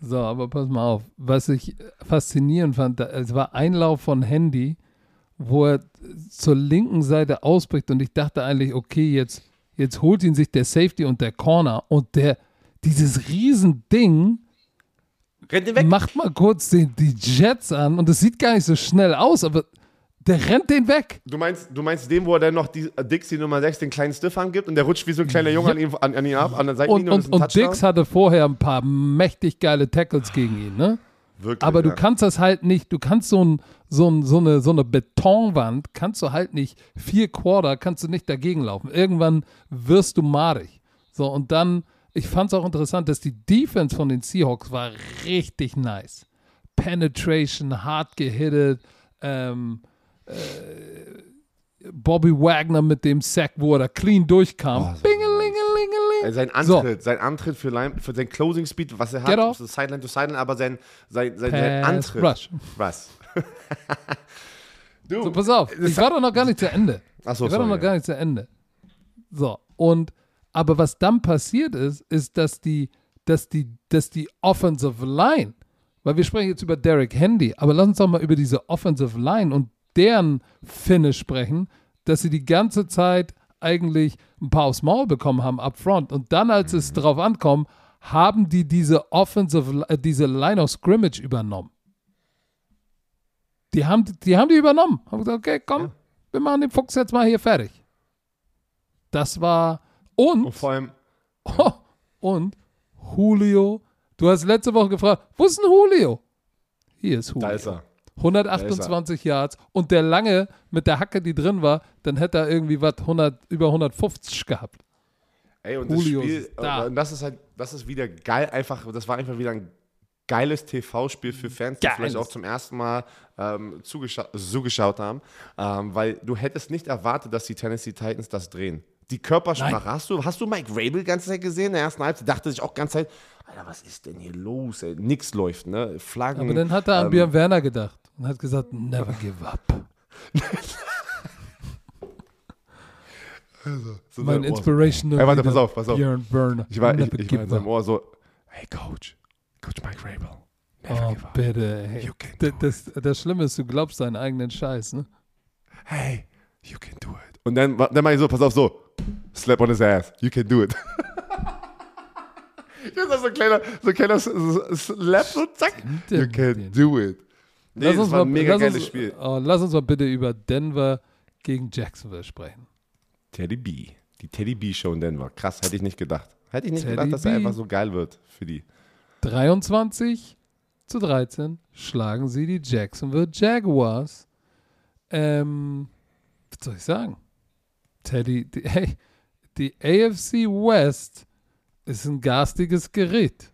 So, aber pass mal auf. Was ich faszinierend fand, da, es war Einlauf von Handy, wo er zur linken Seite ausbricht und ich dachte eigentlich, okay, jetzt, jetzt holt ihn sich der Safety und der Corner und der, dieses Riesending Rennt den weg. macht mal kurz den, die Jets an und es sieht gar nicht so schnell aus, aber der rennt den weg. Du meinst, du meinst den, wo er dann noch die äh, Dixie Nummer 6 den kleinen Stiff gibt und der rutscht wie so ein kleiner Junge an, ihm, an, an ihn ab, an der Und, Seitenlinie und, ein und Touchdown? Dix hatte vorher ein paar mächtig geile Tackles gegen ihn, ne? Wirklich, Aber du ja. kannst das halt nicht, du kannst so, ein, so, ein, so, eine, so eine Betonwand, kannst du halt nicht, vier Quarter kannst du nicht dagegen laufen. Irgendwann wirst du madig. So, und dann, ich fand es auch interessant, dass die Defense von den Seahawks war richtig nice. Penetration, hart gehittet, ähm, äh, Bobby Wagner mit dem Sack, wo er da clean durchkam. Oh, Bingelingelingeling. Sein So. Antritt, sein Antritt für, Line, für sein Closing Speed, was er hat, Get das ist Sideline to Sideline, aber sein, sein, sein, sein Antritt. Rush. Was? du, So, pass auf, ich war doch noch gar nicht zu Ende. Achso, ich war doch noch sorry. gar nicht zu Ende. So, und aber was dann passiert ist, ist, dass die, dass die, dass die Offensive Line, weil wir sprechen jetzt über Derek Handy, aber lass uns doch mal über diese Offensive Line und deren Finish sprechen, dass sie die ganze Zeit eigentlich ein paar aufs Maul bekommen haben up front und dann, als es Mhm. drauf ankommt, haben die diese Offensive, äh, diese Line of Scrimmage übernommen. Die haben, die haben die übernommen. Haben gesagt, okay, komm, Ja. wir machen den Fuchs jetzt mal hier fertig. Das war und Und vor allem, Oh, und Julio. Du hast letzte Woche gefragt, wo ist denn Julio? Hier ist Julio. da ist er. 128 Yards und der lange mit der Hacke, die drin war, dann hätte er irgendwie was 100, über 150 gehabt. Ey, und Julio das Spiel, ist da. und das ist halt, das ist wieder geil, einfach, das war einfach wieder ein geiles TV-Spiel für Fans, die Geiles. vielleicht auch zum ersten Mal ähm, zugescha zugeschaut haben, ähm, weil du hättest nicht erwartet, dass die Tennessee Titans das drehen. Die Körpersprache, hast du, hast du Mike Rabel die ganze Zeit gesehen in der ersten Halbzeit? Dachte sich auch die ganze Zeit, Alter, was ist denn hier los? Ey? Nix läuft, ne? Flaggen. Aber dann hat er an ähm, Björn Werner gedacht und hat gesagt, never give up. so Mein. Inspirational Ey, warte, pass auf, pass auf. Björn Werner. Ich war, ich, ich war in seinem. Ohr so, hey Coach, Coach Mike Rabel, never Oh, give up. bitte. Ey. You can Das, das, das Schlimme ist, du glaubst deinen eigenen Scheiß, ne? hey, you can do it. Und dann, dann mach ich so, pass auf, so, slap on his ass, you can do it. Jetzt ist so ein kleiner, so ein kleiner Slap, so zack, you can do it. Nee, lass das uns, war mal, ein mega lass, geiles uns, Spiel. Oh, lass uns mal bitte über Denver gegen Jacksonville sprechen. Teddy B, die Teddy B Show in Denver, krass, hätte ich nicht gedacht. Hätte ich nicht Teddy gedacht, dass er B. einfach so geil wird für die. 23 zu 13 schlagen sie die Jacksonville Jaguars. Ähm, was soll ich sagen? Teddy, die, hey, die AFC West ist ein garstiges Gerät.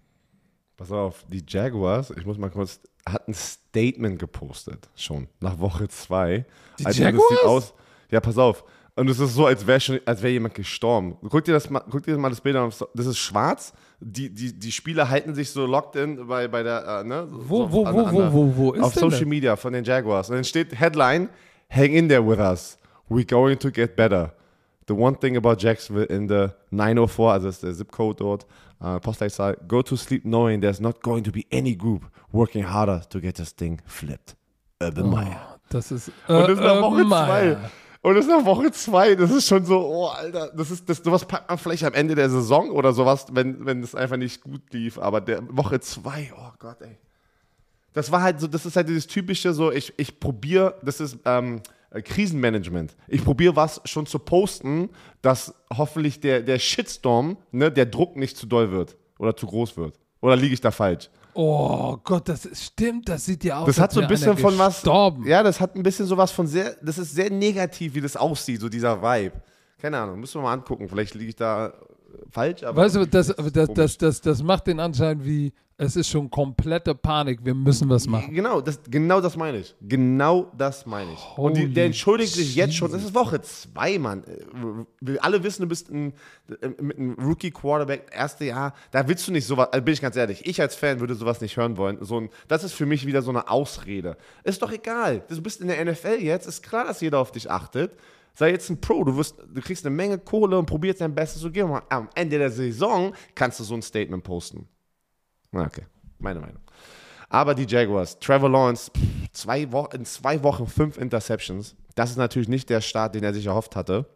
Pass auf, die Jaguars, ich muss mal kurz, hat ein Statement gepostet, schon, nach Woche zwei. Die Also, das Jaguars? sieht aus, ja, pass auf. Und es ist so, als wäre schon, als wäre jemand gestorben. Guck dir das mal, guck dir mal das Bild an. Das ist schwarz. Die, die, die Spieler halten sich so locked in bei, bei der, äh, ne? Wo, so wo, an- wo, an wo, wo, wo ist Auf denn Social das? Media von den Jaguars. Und dann steht Headline: Hang in there with us. We're going to get better. The one thing about Jacksonville in the 904, also ist der Zip-Code dort, äh, Postleitzahl, go to sleep knowing there's not going to be any group working harder to get this thing flipped. Urban Meyer. Das ist. Äh, Und das ist nach Woche Meyer. zwei. Und das ist nach Woche zwei. Das ist schon so, oh, Alter, das ist, das, sowas packt man vielleicht am Ende der Saison oder sowas, wenn, wenn es einfach nicht gut lief. Aber der Woche zwei, oh Gott, ey. Das war halt so, das ist halt dieses typische, so, ich, ich probiere, das ist ähm, äh, Krisenmanagement. Ich probiere was schon zu posten, dass hoffentlich der, der Shitstorm, ne, der Druck nicht zu doll wird oder zu groß wird. Oder liege ich da falsch? Oh Gott, das ist, stimmt, das sieht ja aus. Das hat so ein bisschen von was. gestorben. Ja, das hat ein bisschen sowas von sehr. Das ist sehr negativ, wie das aussieht, so dieser Vibe. Keine Ahnung, müssen wir mal angucken. Vielleicht liege ich da äh, falsch, aber. Weißt du, das, das, das, das, das macht den Anschein wie, es ist schon komplette Panik, wir müssen was machen. Genau das, genau das meine ich. Genau das meine ich. Und die, Holy der entschuldigt sich jetzt schon. Das Jesus. ist Woche zwei, Mann. Äh, Wir alle wissen, du bist ein, äh, mit einem Rookie-Quarterback, erste Jahr. Da willst du nicht sowas, also bin ich ganz ehrlich, ich als Fan würde sowas nicht hören wollen. So ein, das ist für mich wieder so eine Ausrede. Ist doch egal. Du bist in der NFL jetzt. Ist klar, dass jeder auf dich achtet. Sei jetzt ein Pro, du, wirst, du kriegst eine Menge Kohle und probierst dein Bestes zu geben. Am Ende der Saison kannst du so ein Statement posten. Na, Okay, meine Meinung. Aber die Jaguars, Trevor Lawrence, pff, zwei Wo in zwei Wochen fünf Interceptions. Das ist natürlich nicht der Start, den er sich erhofft hatte.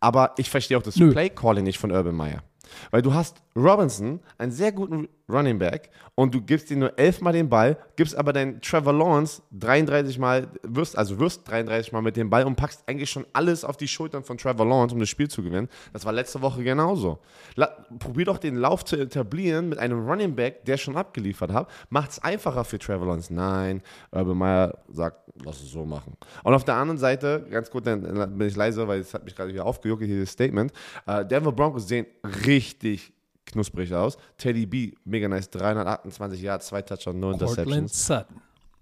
Aber ich verstehe auch das. Play-Calling nicht von Urban Meyer. Weil du hast Robinson, einen sehr guten Running Back, und du gibst ihm nur elfmal den Ball, gibst aber deinen Trevor Lawrence 33 Mal, wirst, also wirst 33 Mal mit dem Ball und packst eigentlich schon alles auf die Schultern von Trevor Lawrence, um das Spiel zu gewinnen. Das war letzte Woche genauso. La probier doch den Lauf zu etablieren mit einem Running Back, der schon abgeliefert hat. Macht es einfacher für Trevor Lawrence. Nein, Urban Meyer sagt, lass es so machen. Und auf der anderen Seite, ganz gut, dann bin ich leise, weil es hat mich gerade hier aufgejuckt, das Statement. Äh, Denver Broncos sehen richtig knusprig aus. Teddy B, mega nice, 328 Yards, zwei Touchdowns, no Portland Interceptions. Sutton.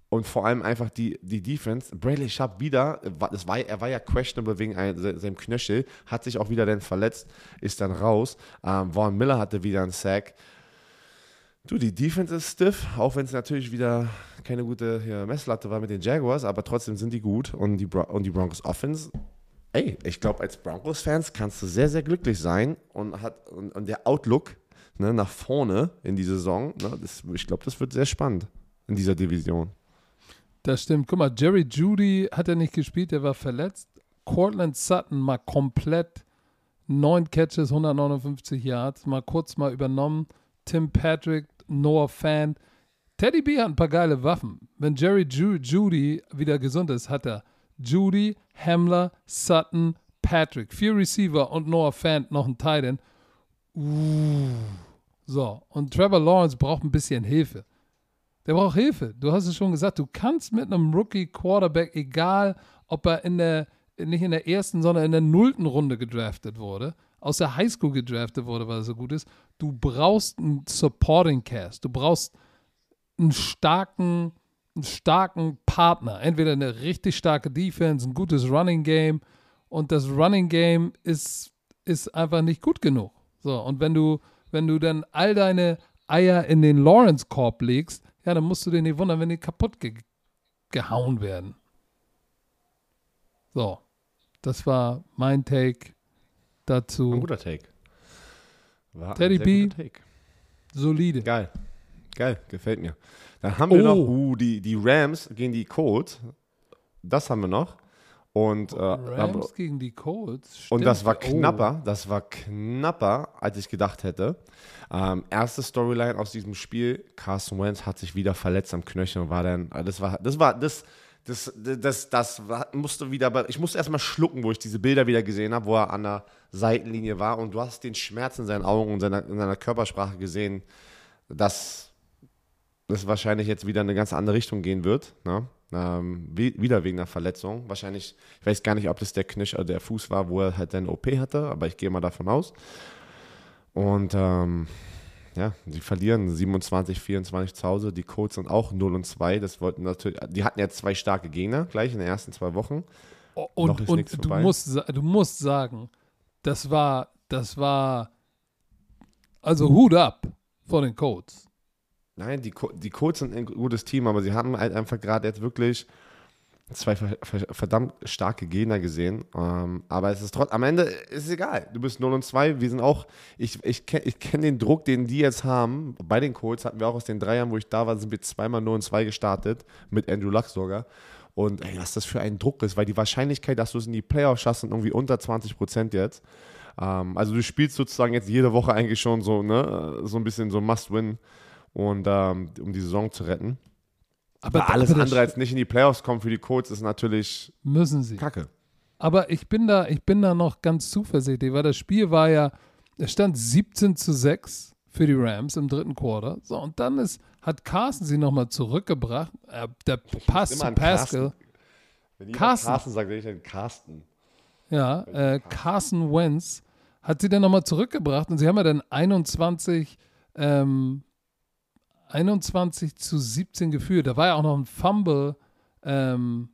und vor allem einfach die, die Defense. Bradley Sharp wieder, das war, er war ja questionable wegen seinem Knöchel, hat sich auch wieder dann verletzt, ist dann raus. Ähm, Vaughn Miller hatte wieder einen Sack. Du, die Defense ist stiff, auch wenn es natürlich wieder keine gute hier, Messlatte war mit den Jaguars, aber trotzdem sind die gut und die, Bron und die Broncos Offense. Ey, ich glaube, als Broncos-Fans kannst du sehr, sehr glücklich sein und, hat, und, und der Outlook ne, nach vorne in die Saison, ne, das, ich glaube, das wird sehr spannend in dieser Division. Das stimmt. Guck mal, Jerry Judy hat er nicht gespielt, der war verletzt. Cortland Sutton mal komplett neun Catches, 159 Yards, mal kurz mal übernommen. Tim Patrick Noah Fan. Teddy B hat ein paar geile Waffen. Wenn Jerry Ju Judy wieder gesund ist, hat er Judy, Hamler, Sutton, Patrick, vier Receiver und Noah Fant noch ein Titan. So, und Trevor Lawrence braucht ein bisschen Hilfe. Der braucht Hilfe. Du hast es schon gesagt, du kannst mit einem Rookie-Quarterback, egal ob er in der, nicht in der ersten, sondern in der nullten Runde gedraftet wurde, aus der Highschool gedraftet wurde, weil er so gut ist. Du brauchst einen Supporting Cast. Du brauchst einen starken, einen starken Partner. Entweder eine richtig starke Defense, ein gutes Running Game. Und das Running Game ist, ist einfach nicht gut genug. So, und wenn du, wenn du dann all deine Eier in den Lawrence-Korb legst, ja, dann musst du dir nicht wundern, wenn die kaputt ge gehauen werden. So, das war mein Take dazu. Ein guter Take. War Teddy B. Take. Solide. Geil. Geil, gefällt mir. Dann haben wir Oh. noch uh, die, die Rams gegen die Colts. Das haben wir noch. Und, äh, Rams gegen die Colts. und das war stimmt. knapper, das war knapper, als ich gedacht hätte. Ähm, erste Storyline aus diesem Spiel, Carson Wentz hat sich wieder verletzt am Knöchel und war dann, äh, das war, das war, das, das, das, das war, musste wieder, ich musste erstmal schlucken, wo ich diese Bilder wieder gesehen habe, wo er an der Seitenlinie war und du hast den Schmerz in seinen Augen und seiner, in seiner Körpersprache gesehen, dass das wahrscheinlich jetzt wieder in eine ganz andere Richtung gehen wird. Ne? Ähm, wie, wieder wegen einer Verletzung. Wahrscheinlich, ich weiß gar nicht, ob das der Knöchel oder der Fuß war, wo er halt eine OP hatte, aber ich gehe mal davon aus. Und ähm, ja, die verlieren 27, 24 zu Hause. Die Colts sind auch 0 und 2. Das wollten natürlich, die hatten ja zwei starke Gegner gleich in den ersten zwei Wochen. Und, und du, musst, du musst sagen, das war, das war, also Hut ab vor den Colts. Nein, die, die Colts sind ein gutes Team, aber sie haben halt einfach gerade jetzt wirklich zwei ver ver verdammt starke Gegner gesehen. Ähm, aber es ist trotzdem, am Ende ist es egal. Du bist 0 und 2. Wir sind auch, ich, ich kenne ich kenn den Druck, den die jetzt haben. Bei den Colts hatten wir auch aus den drei Jahren, wo ich da war, sind wir zweimal 0 und 2 gestartet. Mit Andrew Luck sogar. Und ey, was das für ein Druck ist, weil die Wahrscheinlichkeit, dass du es in die Playoffs schaffst, sind irgendwie unter 20 Prozent jetzt. Ähm, also du spielst sozusagen jetzt jede Woche eigentlich schon so, ne, so ein bisschen so Must-Win und ähm, um die Saison zu retten. Aber alles aber das andere als nicht in die Playoffs kommen für die Colts ist natürlich müssen sie. Kacke. Aber ich bin da, ich bin da noch ganz zuversichtlich, weil das Spiel war ja, es stand 17 zu 6 für die Rams im dritten Quarter. So, und dann ist, hat Carsten sie nochmal zurückgebracht. Äh, der Pass zu Pascal. Carsten. Wenn Carsten. Carsten sagt, will ich dann Carsten. Ja, äh, Carson Wentz hat sie dann nochmal zurückgebracht und sie haben ja dann 21, ähm, 21 zu 17 geführt. Da war ja auch noch ein Fumble ähm,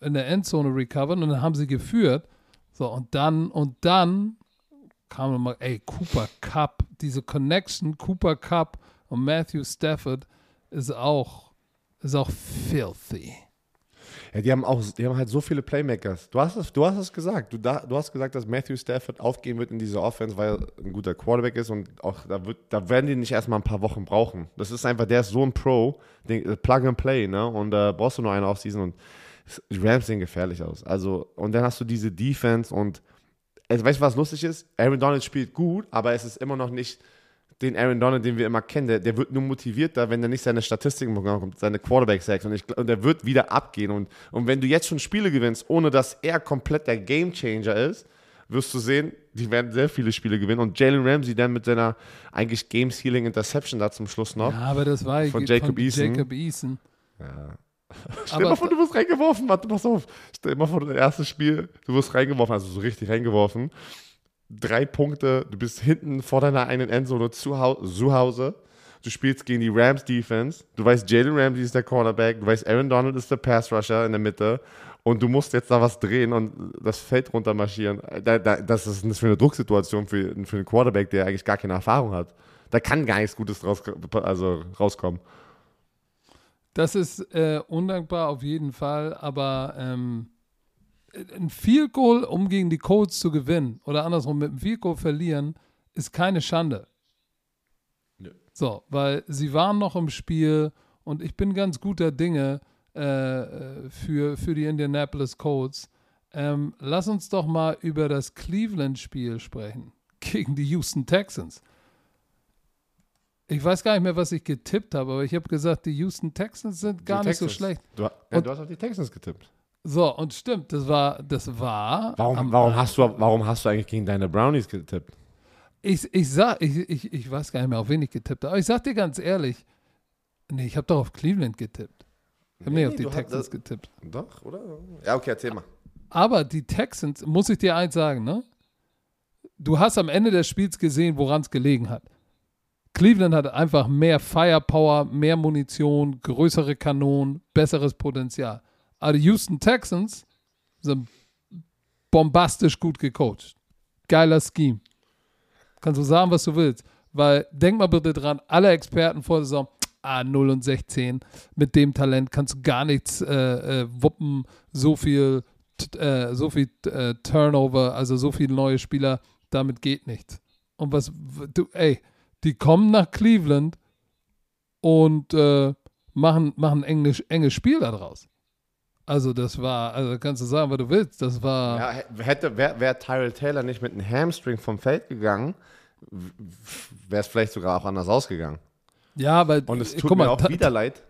in der Endzone recovered und dann haben sie geführt. So, und dann, und dann kam nochmal, ey, Cooper Cup, diese Connection, Cooper Cup und Matthew Stafford ist auch, ist auch filthy. Ja, die haben auch, die haben halt so viele Playmakers. Du hast es, du hast es gesagt. Du, da, du hast gesagt, dass Matthew Stafford aufgehen wird in diese Offense, weil er ein guter Quarterback ist und auch da wird, da werden die nicht erstmal ein paar Wochen brauchen. Das ist einfach, der ist so ein Pro, den, äh, Plug and Play, ne? Und da brauchst du nur eine Offseason und die Rams sehen gefährlich aus. Also, und dann hast du diese Defense und also, weißt du, was lustig ist? Aaron Donald spielt gut, aber es ist immer noch nicht den Aaron Donald, den wir immer kennen. Der, der wird nur motivierter, wenn er nicht seine Statistiken bekommt, seine Quarterback-Sacks. Und, ich und der wird wieder abgehen. Und, und wenn du jetzt schon Spiele gewinnst, ohne dass er komplett der Gamechanger ist, wirst du sehen, die werden sehr viele Spiele gewinnen. Und Jalen Ramsey dann mit seiner eigentlich Game-Sealing Interception da zum Schluss noch. Ja, aber das war Von Jacob Eason. Jacob Eason. Stell dir mal vor, du wirst reingeworfen. Warte, pass auf. Stell dir mal vor, das erste Spiel, du wirst reingeworfen, also so richtig reingeworfen. Drei Punkte, du bist hinten vor deiner eigenen Endzone zu, Hau zu Hause du spielst gegen die Rams Defense, du weißt, Jalen Ramsey ist der Cornerback, du weißt, Aaron Donald ist der Pass Rusher in der Mitte und du musst jetzt da was drehen und das Feld runter marschieren. Da, da, das ist für eine Drucksituation für, für einen Quarterback, der eigentlich gar keine Erfahrung hat. Da kann gar nichts Gutes draus, also rauskommen. Das ist äh, undankbar auf jeden Fall, aber ähm, ein Field Goal, um gegen die Colts zu gewinnen oder andersrum mit einem Field Goal verlieren, ist keine Schande. Nö. So, weil sie waren noch im Spiel und ich bin ganz guter Dinge äh, für, für die Indianapolis Colts. Ähm, lass uns doch mal über das Cleveland-Spiel sprechen gegen die Houston Texans. Ich weiß gar nicht mehr, was ich getippt habe, aber ich habe gesagt, die Houston Texans sind gar Die nicht so Texans. schlecht. Du, ja, Und- du hast auf die Texans getippt. So, und stimmt, das war, das war. Warum, warum, hast du, warum hast du eigentlich gegen deine Brownies getippt? Ich, ich sag, ich, ich, ich weiß gar nicht mehr, auf wen ich getippt habe. Aber ich sag dir ganz ehrlich, nee, ich habe doch auf Cleveland getippt. Ich habe Nee, nicht auf die du hast- Texans getippt. Doch, oder? Ja, okay, erzähl mal. Aber die Texans, muss ich dir eins sagen, ne? Du hast am Ende des Spiels gesehen, woran es gelegen hat. Cleveland hat einfach mehr Firepower, mehr Munition, größere Kanonen, besseres Potenzial. Aber die Houston Texans sind bombastisch gut gecoacht. Geiler Scheme. Kannst du sagen, was du willst. Weil, denk mal bitte dran, alle Experten vor der Saison, ah, 0 und 16, mit dem Talent kannst du gar nichts äh, äh, wuppen, so viel, äh, so viel äh, Turnover, also so viele neue Spieler, damit geht nichts. Und was, du, ey, die kommen nach Cleveland und äh, machen, machen enges, enges Spiel daraus. Also das war, also kannst du sagen, was du willst, das war, Ja, hätte, wäre wär Tyrell Taylor nicht mit einem Hamstring vom Feld gegangen, wäre es vielleicht sogar auch anders ausgegangen. ja, weil, Und es äh, tut mir mal, auch wieder leid.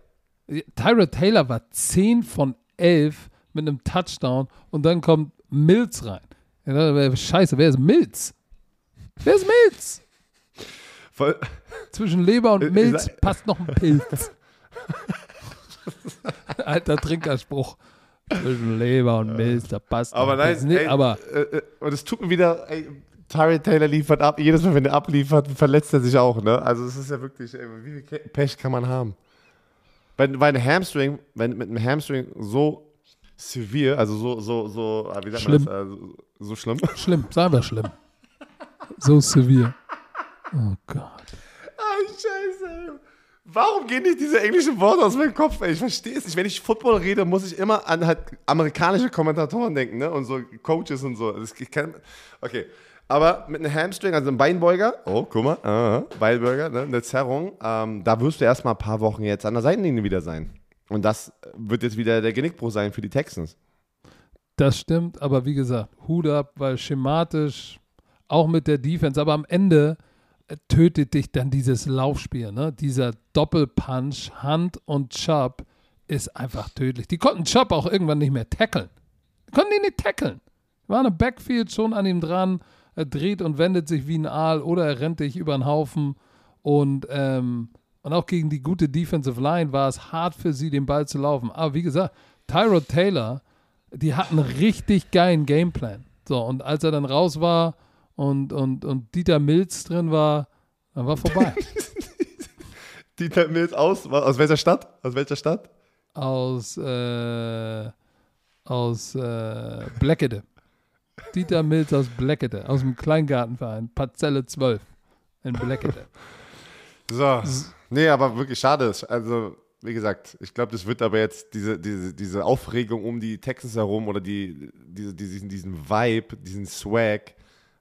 Tyra Taylor war 10 von 11 mit einem Touchdown und dann kommt Mills rein. Ja, Scheiße, wer ist Mills? Wer ist Mills? Voll, Zwischen Leber und Äh, Milz passt noch ein Pilz. Alter Trinkerspruch. Zwischen Leber und Milz, da passt aber nein. Nee, ey, aber äh, äh, und es tut mir wieder, ey, Tyrell Taylor liefert ab. Jedes Mal, wenn er abliefert, verletzt er sich auch, ne? Also es ist ja wirklich, ey, wie viel Pech kann man haben? Wenn, weil ein Hamstring, wenn mit einem Hamstring so severe, also so, so, so, ah, wie sagt Schlimm. man das, also, so schlimm. schlimm, sagen wir schlimm. So severe. Oh Gott. Ah, scheiße, ey. Warum gehen nicht diese englischen Worte aus meinem Kopf? Ey? Ich verstehe es nicht. Wenn ich Football rede, muss ich immer an halt amerikanische Kommentatoren denken, ne? Und so Coaches und so. Das, ich kann, okay. Aber mit einem Hamstring, also einem Beinbeuger, oh, guck mal, uh, Beinbeuger, ne? eine Zerrung, ähm, da wirst du erstmal ein paar Wochen jetzt an der Seitenlinie wieder sein. Und das wird jetzt wieder der Genickbruch sein für die Texans. Das stimmt, aber wie gesagt, Hut ab, weil schematisch, auch mit der Defense, aber am Ende tötet dich dann dieses Laufspiel, ne? Dieser Doppelpunch, Hand und Chubb ist einfach tödlich. Die konnten Chubb auch irgendwann nicht mehr tackeln. Die konnten ihn nicht tackeln. War eine Backfield schon an ihm dran, er dreht und wendet sich wie ein Aal oder er rennt dich über den Haufen und ähm, und auch gegen die gute Defensive Line war es hart für sie, den Ball zu laufen. Aber wie gesagt, Tyrod Taylor, die hatten richtig geilen Gameplan. So, und als er dann raus war und, und, und Dieter Milz drin war, dann war vorbei. Dieter Mills aus, aus welcher Stadt? Aus welcher Stadt? aus äh, aus äh, Bleckede. Dieter Milz aus Bleckede, aus dem Kleingartenverein, Parzelle 12 in Bleckede. So. Nee, aber wirklich schade. Also, wie gesagt, ich glaube, das wird aber jetzt diese, diese, diese Aufregung um die Texans herum oder die, diese, diesen, diesen Vibe, diesen Swag,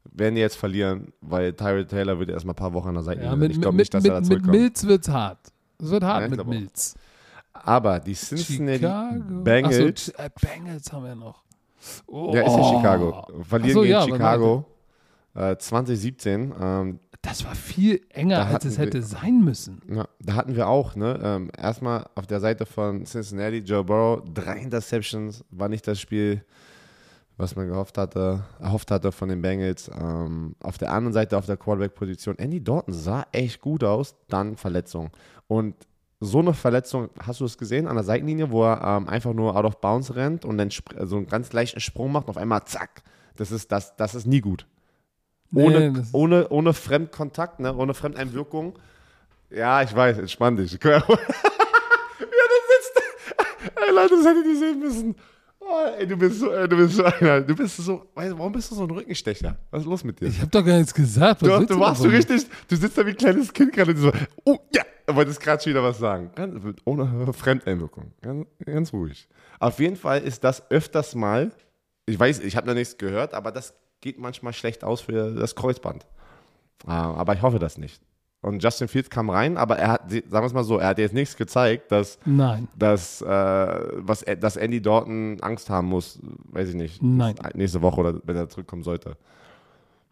werden die jetzt verlieren, weil Tyrell Taylor wird erstmal ein paar Wochen an der Seite Ja, sein. mit, Ich glaube nicht, dass mit, er da mit zurückkommt. Milz wird's hart. Es wird hart Ja, mit glaub auch. Milz. Aber die Cincinnati Chicago. Bengals, Ch- äh, Bengals haben wir noch. Oh. ja, ist ja Chicago, verlieren so, gegen ja, Chicago äh, 2017. Ähm, Das war viel enger, als es wir- hätte sein müssen. Ja, da hatten wir auch, ne? Ähm, erstmal auf der Seite von Cincinnati, Joe Burrow, drei Interceptions, war nicht das Spiel, was man gehofft hatte, erhofft hatte von den Bengals. Ähm, auf der anderen Seite, auf der Quarterback-Position, Andy Dalton sah echt gut aus, dann Verletzung. Und so eine Verletzung, hast du es gesehen an der Seitenlinie, wo er ähm, einfach nur out of bounds rennt und dann so einen ganz leichten Sprung macht und auf einmal zack. Das ist, das, das ist nie gut. Ohne, Nee, das- ohne, ohne Fremdkontakt, ne? ohne Fremdeinwirkung Ja, ich weiß, entspann dich. ja, du sitzt. Ey, Leute, das hättet ihr sehen müssen. Oh, ey, du bist so, ey, du bist so, du bist so, warum bist du so ein Rückenstecher? Was ist los mit dir? Ich hab doch gar nichts gesagt. Was du, du warst so richtig, du sitzt da wie ein kleines Kind gerade so, oh ja, wolltest gerade schon wieder was sagen. Ganz, ohne Fremdeinwirkung. Ganz, ganz ruhig. Auf jeden Fall ist das öfters mal, ich weiß, ich habe noch nichts gehört, aber das geht manchmal schlecht aus für das Kreuzband. Ah, aber ich hoffe das nicht. Und Justin Fields kam rein, aber er hat, sagen wir es mal so, er hat jetzt nichts gezeigt, dass, Nein. dass, äh, was, dass Andy Dalton Angst haben muss, weiß ich nicht, Nein. nächste Woche oder wenn er zurückkommen sollte.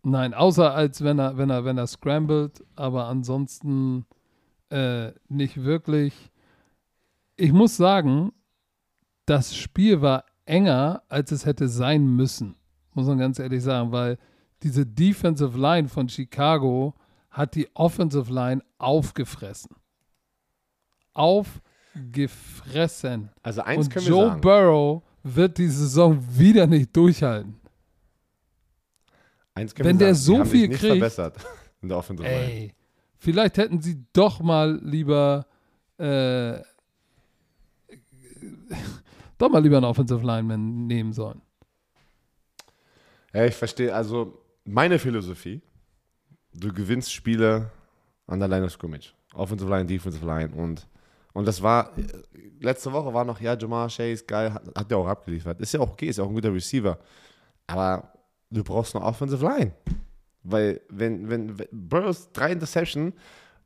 Nein, außer als wenn er, wenn er, wenn er scrambled, aber ansonsten äh, nicht wirklich. Ich muss sagen, das Spiel war enger, als es hätte sein müssen, muss man ganz ehrlich sagen, weil diese Defensive Line von Chicago hat die Offensive Line aufgefressen. Aufgefressen. Also eins Und können Joe wir sagen. Burrow wird die Saison wieder nicht durchhalten. Eins können wenn wir der sagen, so die haben viel nicht kriegt- verbessert in der Offensive Line. Ey, vielleicht hätten sie doch mal lieber äh, doch mal lieber einen Offensive Lineman nehmen sollen. Ja, ich verstehe, also meine Philosophie, du gewinnst Spiele an der Line of Scrimmage. Offensive Line, Defensive Line und, und das war, letzte Woche war noch, ja, Jamar Chase, geil, hat, hat ja auch abgeliefert. Ist ja auch okay, ist ja auch ein guter Receiver. Aber du brauchst eine Offensive Line. Weil, wenn, wenn, wenn Burrows drei Interception,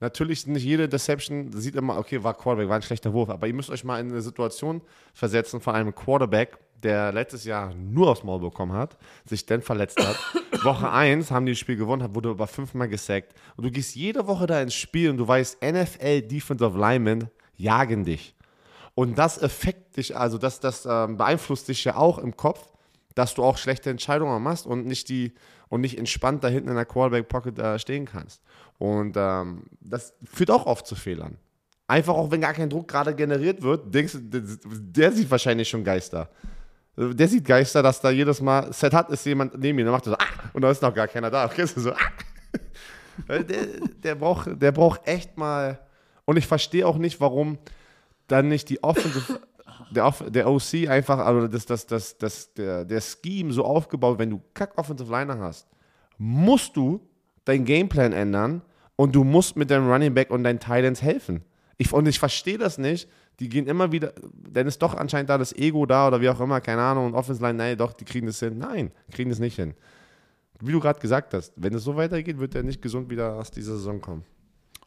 natürlich nicht jede Deception sieht immer, okay, war Quarterback, war ein schlechter Wurf, aber ihr müsst euch mal in eine Situation versetzen von einem Quarterback, der letztes Jahr nur aufs Maul bekommen hat, sich dann verletzt hat. Woche 1 haben die das Spiel gewonnen, hat, wurde aber fünfmal gesackt. Und du gehst jede Woche da ins Spiel und du weißt, NFL Defensive Linemen jagen dich. Und das affekt dich, also das, das ähm, beeinflusst dich ja auch im Kopf, dass du auch schlechte Entscheidungen machst und nicht die und nicht entspannt da hinten in der Quarterback Pocket äh, stehen kannst. Und ähm, das führt auch oft zu Fehlern. Einfach auch, wenn gar kein Druck gerade generiert wird, denkst du, der, der sieht wahrscheinlich schon Geister. Der sieht Geister, dass da jedes Mal Set hat, ist jemand neben ihm, dann macht er so, ah, und da ist noch gar keiner da. Kennst so, ah. der, der, braucht, der braucht echt mal, und ich verstehe auch nicht, warum dann nicht die Offensive, der, der OC einfach, also das, das, das, das, der, der Scheme so aufgebaut, wenn du kack Offensive Liner hast, musst du dein Gameplan ändern und du musst mit deinem Running Back und deinen Titans helfen. Ich, und ich verstehe das nicht. Die gehen immer wieder, dann ist doch anscheinend da das Ego da oder wie auch immer, keine Ahnung, und Offensive Line, nein, doch, die kriegen das hin. Nein, kriegen das nicht hin. Wie du gerade gesagt hast, wenn es so weitergeht, wird er nicht gesund wieder aus dieser Saison kommen.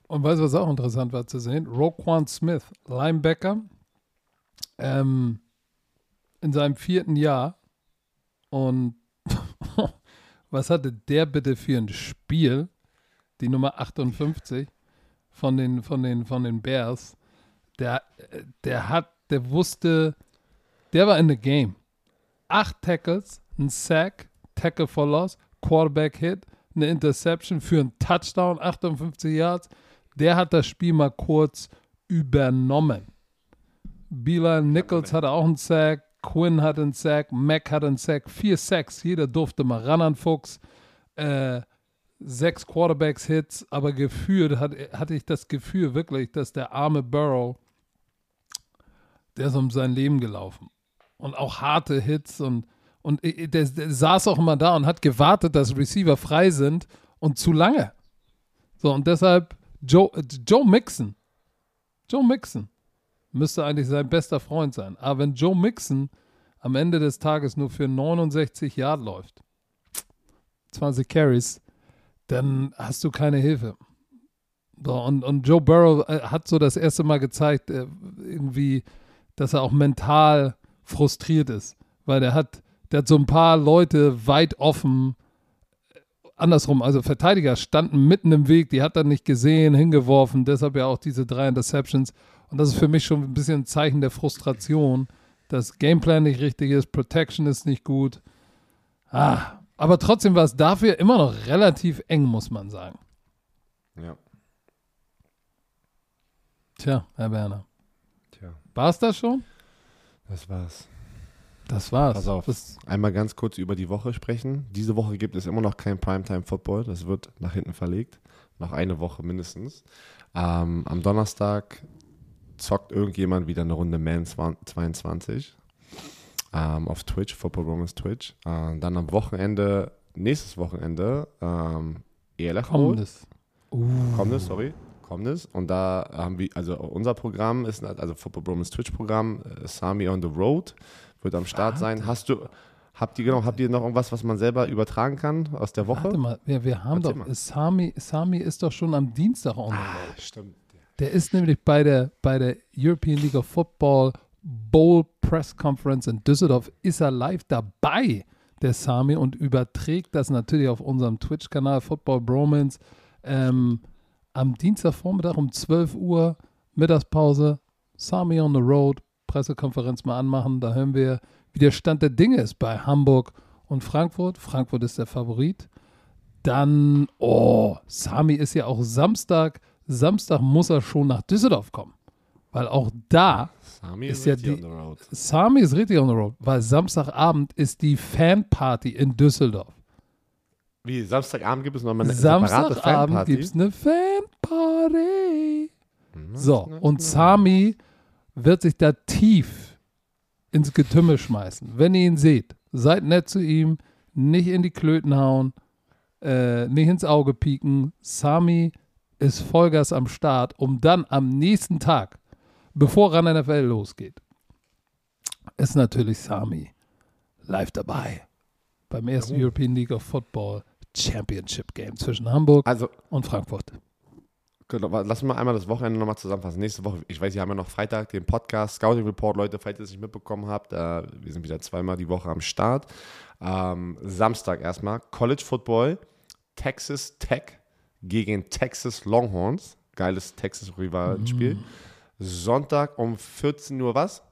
Und weißt du, was auch interessant war zu sehen? Roquan Smith, Linebacker, ähm, in seinem vierten Jahr. Und was hatte der bitte für ein Spiel? Die Nummer 58 von den, von den, von den Bears. Der, der hat, der wusste, der war in the game. Acht Tackles, ein Sack, Tackle for Loss, Quarterback Hit, eine Interception für einen Touchdown, 58 Yards. Der hat das Spiel mal kurz übernommen. Beeline Nichols hatte auch einen Sack, Quinn hat einen Sack, Mack hat einen Sack, vier Sacks, jeder durfte mal ran an Fuchs. Äh, sechs Quarterbacks-Hits, aber gefühlt hat, hatte ich das Gefühl wirklich, dass der arme Burrow, der ist um sein Leben gelaufen. Und auch harte Hits und, und der, der saß auch immer da und hat gewartet, dass Receiver frei sind und zu lange. So, und deshalb Joe, Joe Mixon. Joe Mixon müsste eigentlich sein bester Freund sein. Aber wenn Joe Mixon am Ende des Tages nur für 69 Yard läuft, 20 Carries, dann hast du keine Hilfe. So, und, und Joe Burrow äh, hat so das erste Mal gezeigt, äh, irgendwie, dass er auch mental frustriert ist. Weil der hat, der hat so ein paar Leute weit offen, äh, andersrum, also Verteidiger standen mitten im Weg, die hat er nicht gesehen, hingeworfen, deshalb ja auch diese drei Interceptions. Und das ist für mich schon ein bisschen ein Zeichen der Frustration, dass Gameplan nicht richtig ist, Protection ist nicht gut. Ah, aber trotzdem war es dafür immer noch relativ eng, muss man sagen. Ja. Tja, Herr Werner. Tja, War es das schon? das war's. Das war's. Pass auf. Das, Einmal ganz kurz über die Woche sprechen. Diese Woche gibt es immer noch kein Primetime Football. Das wird nach hinten verlegt. Noch eine Woche mindestens. Ähm, am Donnerstag zockt irgendjemand wieder eine Runde Man 22 ähm, auf Twitch, Football Romans Twitch. Äh, dann am Wochenende, nächstes Wochenende, ähm, ELF kommendes. Uh, Kommendes, sorry. Kommendes. Und da haben wir, also unser Programm ist, also Football Bromans Twitch-Programm, äh, Sami on the Road, wird am Start sein. Hast du, habt ihr genau, habt ihr noch irgendwas, was man selber übertragen kann aus der Woche? Warte mal, wir, wir haben Erzähl doch, mal. Sami, Sami ist doch schon am Dienstag on the road. stimmt. Der ist nämlich bei der, bei der European League of Football Bowl Press Conference in Düsseldorf, ist er live dabei, der Sami, und überträgt das natürlich auf unserem Twitch-Kanal Football Bromance. Ähm, am Dienstagvormittag um 12 Uhr, Mittagspause, Sami on the Road, Pressekonferenz mal anmachen. Da hören wir, wie der Stand der Dinge ist bei Hamburg und Frankfurt. Frankfurt ist der Favorit. Dann, oh, Sami ist ja auch Samstag. Samstag muss er schon nach Düsseldorf kommen. Weil auch da, Sami Ist ist, ja die- on the road. Sami ist richtig on the road, weil Samstagabend ist die Fanparty in Düsseldorf. Wie, Samstagabend gibt es nochmal eine separate Samstagabend Fanparty? gibt es eine Fanparty. Mhm. So, und Sami wird sich da tief ins Getümmel schmeißen. Wenn ihr ihn seht, seid nett zu ihm, nicht in die Klöten hauen, äh, nicht ins Auge pieken. Sami ist Vollgas am Start, um dann am nächsten Tag, bevor Run NFL losgeht, ist natürlich Sami live dabei beim ersten Warum? European League of Football Championship Game zwischen Hamburg Also, und Frankfurt. Genau, lass mal einmal das Wochenende nochmal zusammenfassen. Nächste Woche, ich weiß, wir haben ja noch Freitag den Podcast, Scouting Report, Leute, falls ihr es nicht mitbekommen habt, äh, wir sind wieder zweimal die Woche am Start. Ähm, Samstag erstmal, College Football, Texas Tech gegen Texas Longhorns. Geiles Texas-Rivalenspiel. Sonntag um 14 Uhr was?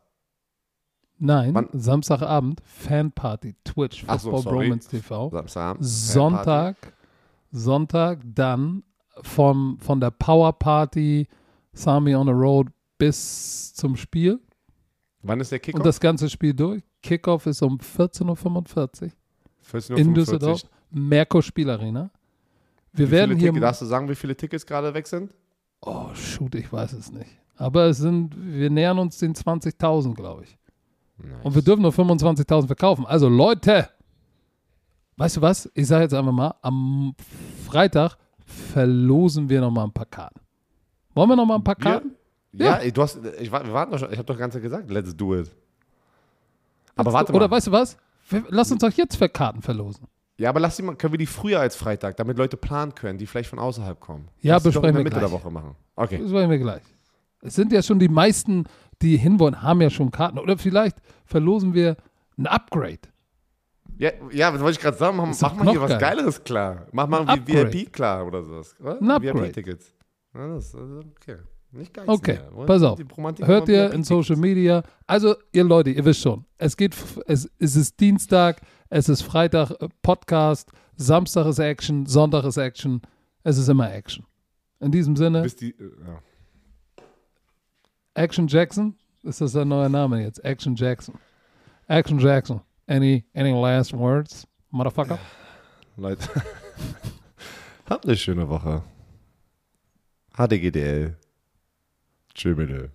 Nein, Wann- Samstagabend Fanparty, Twitch, Ach so, Football sorry. Bromance TV. Samstagabend. Sonntag, Sonntag dann vom, von der Power Party Sami on the Road bis zum Spiel Wann ist der und Kickoff? das ganze Spiel durch. Kickoff ist um 14.45 Uhr 14:45 in Düsseldorf, Merkur Spielarena. Wir Wie werden hier. Tickets, darfst du sagen, wie viele Tickets gerade weg sind? Oh, shoot, ich weiß es nicht. Aber es sind, wir nähern uns den 20.000, glaube ich. Und wir dürfen nur 25.000 verkaufen. Also Leute, weißt du was? Ich sage jetzt einfach mal, am Freitag verlosen wir noch mal ein paar Karten. Wollen wir noch mal ein paar Wir? Karten? Ja, ey, du hast, ich, wir warten doch schon, ich habe doch ganz gesagt, let's do it. Aber warte Oder mal. weißt du was? Wir- Lass uns doch jetzt für Karten verlosen. Ja, aber lass die mal, können wir die früher als Freitag, damit Leute planen können, die vielleicht von außerhalb kommen. Ja, Lass die doch in besprechen der wir Mitte der gleich. Woche machen. Okay. Das wollen wir gleich. Es sind ja schon die meisten, die hinwollen, haben ja schon Karten. Oder vielleicht verlosen wir ein Upgrade. Ja, ja was wollte ich gerade sagen? Mach, mach mal hier was geil. Geileres klar. Mach mal Ein. VIP klar oder sowas. Oder? Ein Upgrade. VIP-Tickets. Ja, das also okay. Nicht geil. Okay, pass auf. Hört ihr in Social Media. Also, ihr Leute, ihr wisst schon, es geht, es, es ist Dienstag, es ist Freitag äh, Podcast, Samstag ist Action, Sonntag ist Action, es ist immer Action. In diesem Sinne, die, äh, ja. Action Jackson, ist das ein neuer Name jetzt? Action Jackson. Action Jackson. Any, any last words, motherfucker? Leute. Habt eine schöne Woche. HDGDL. Tschö bitte.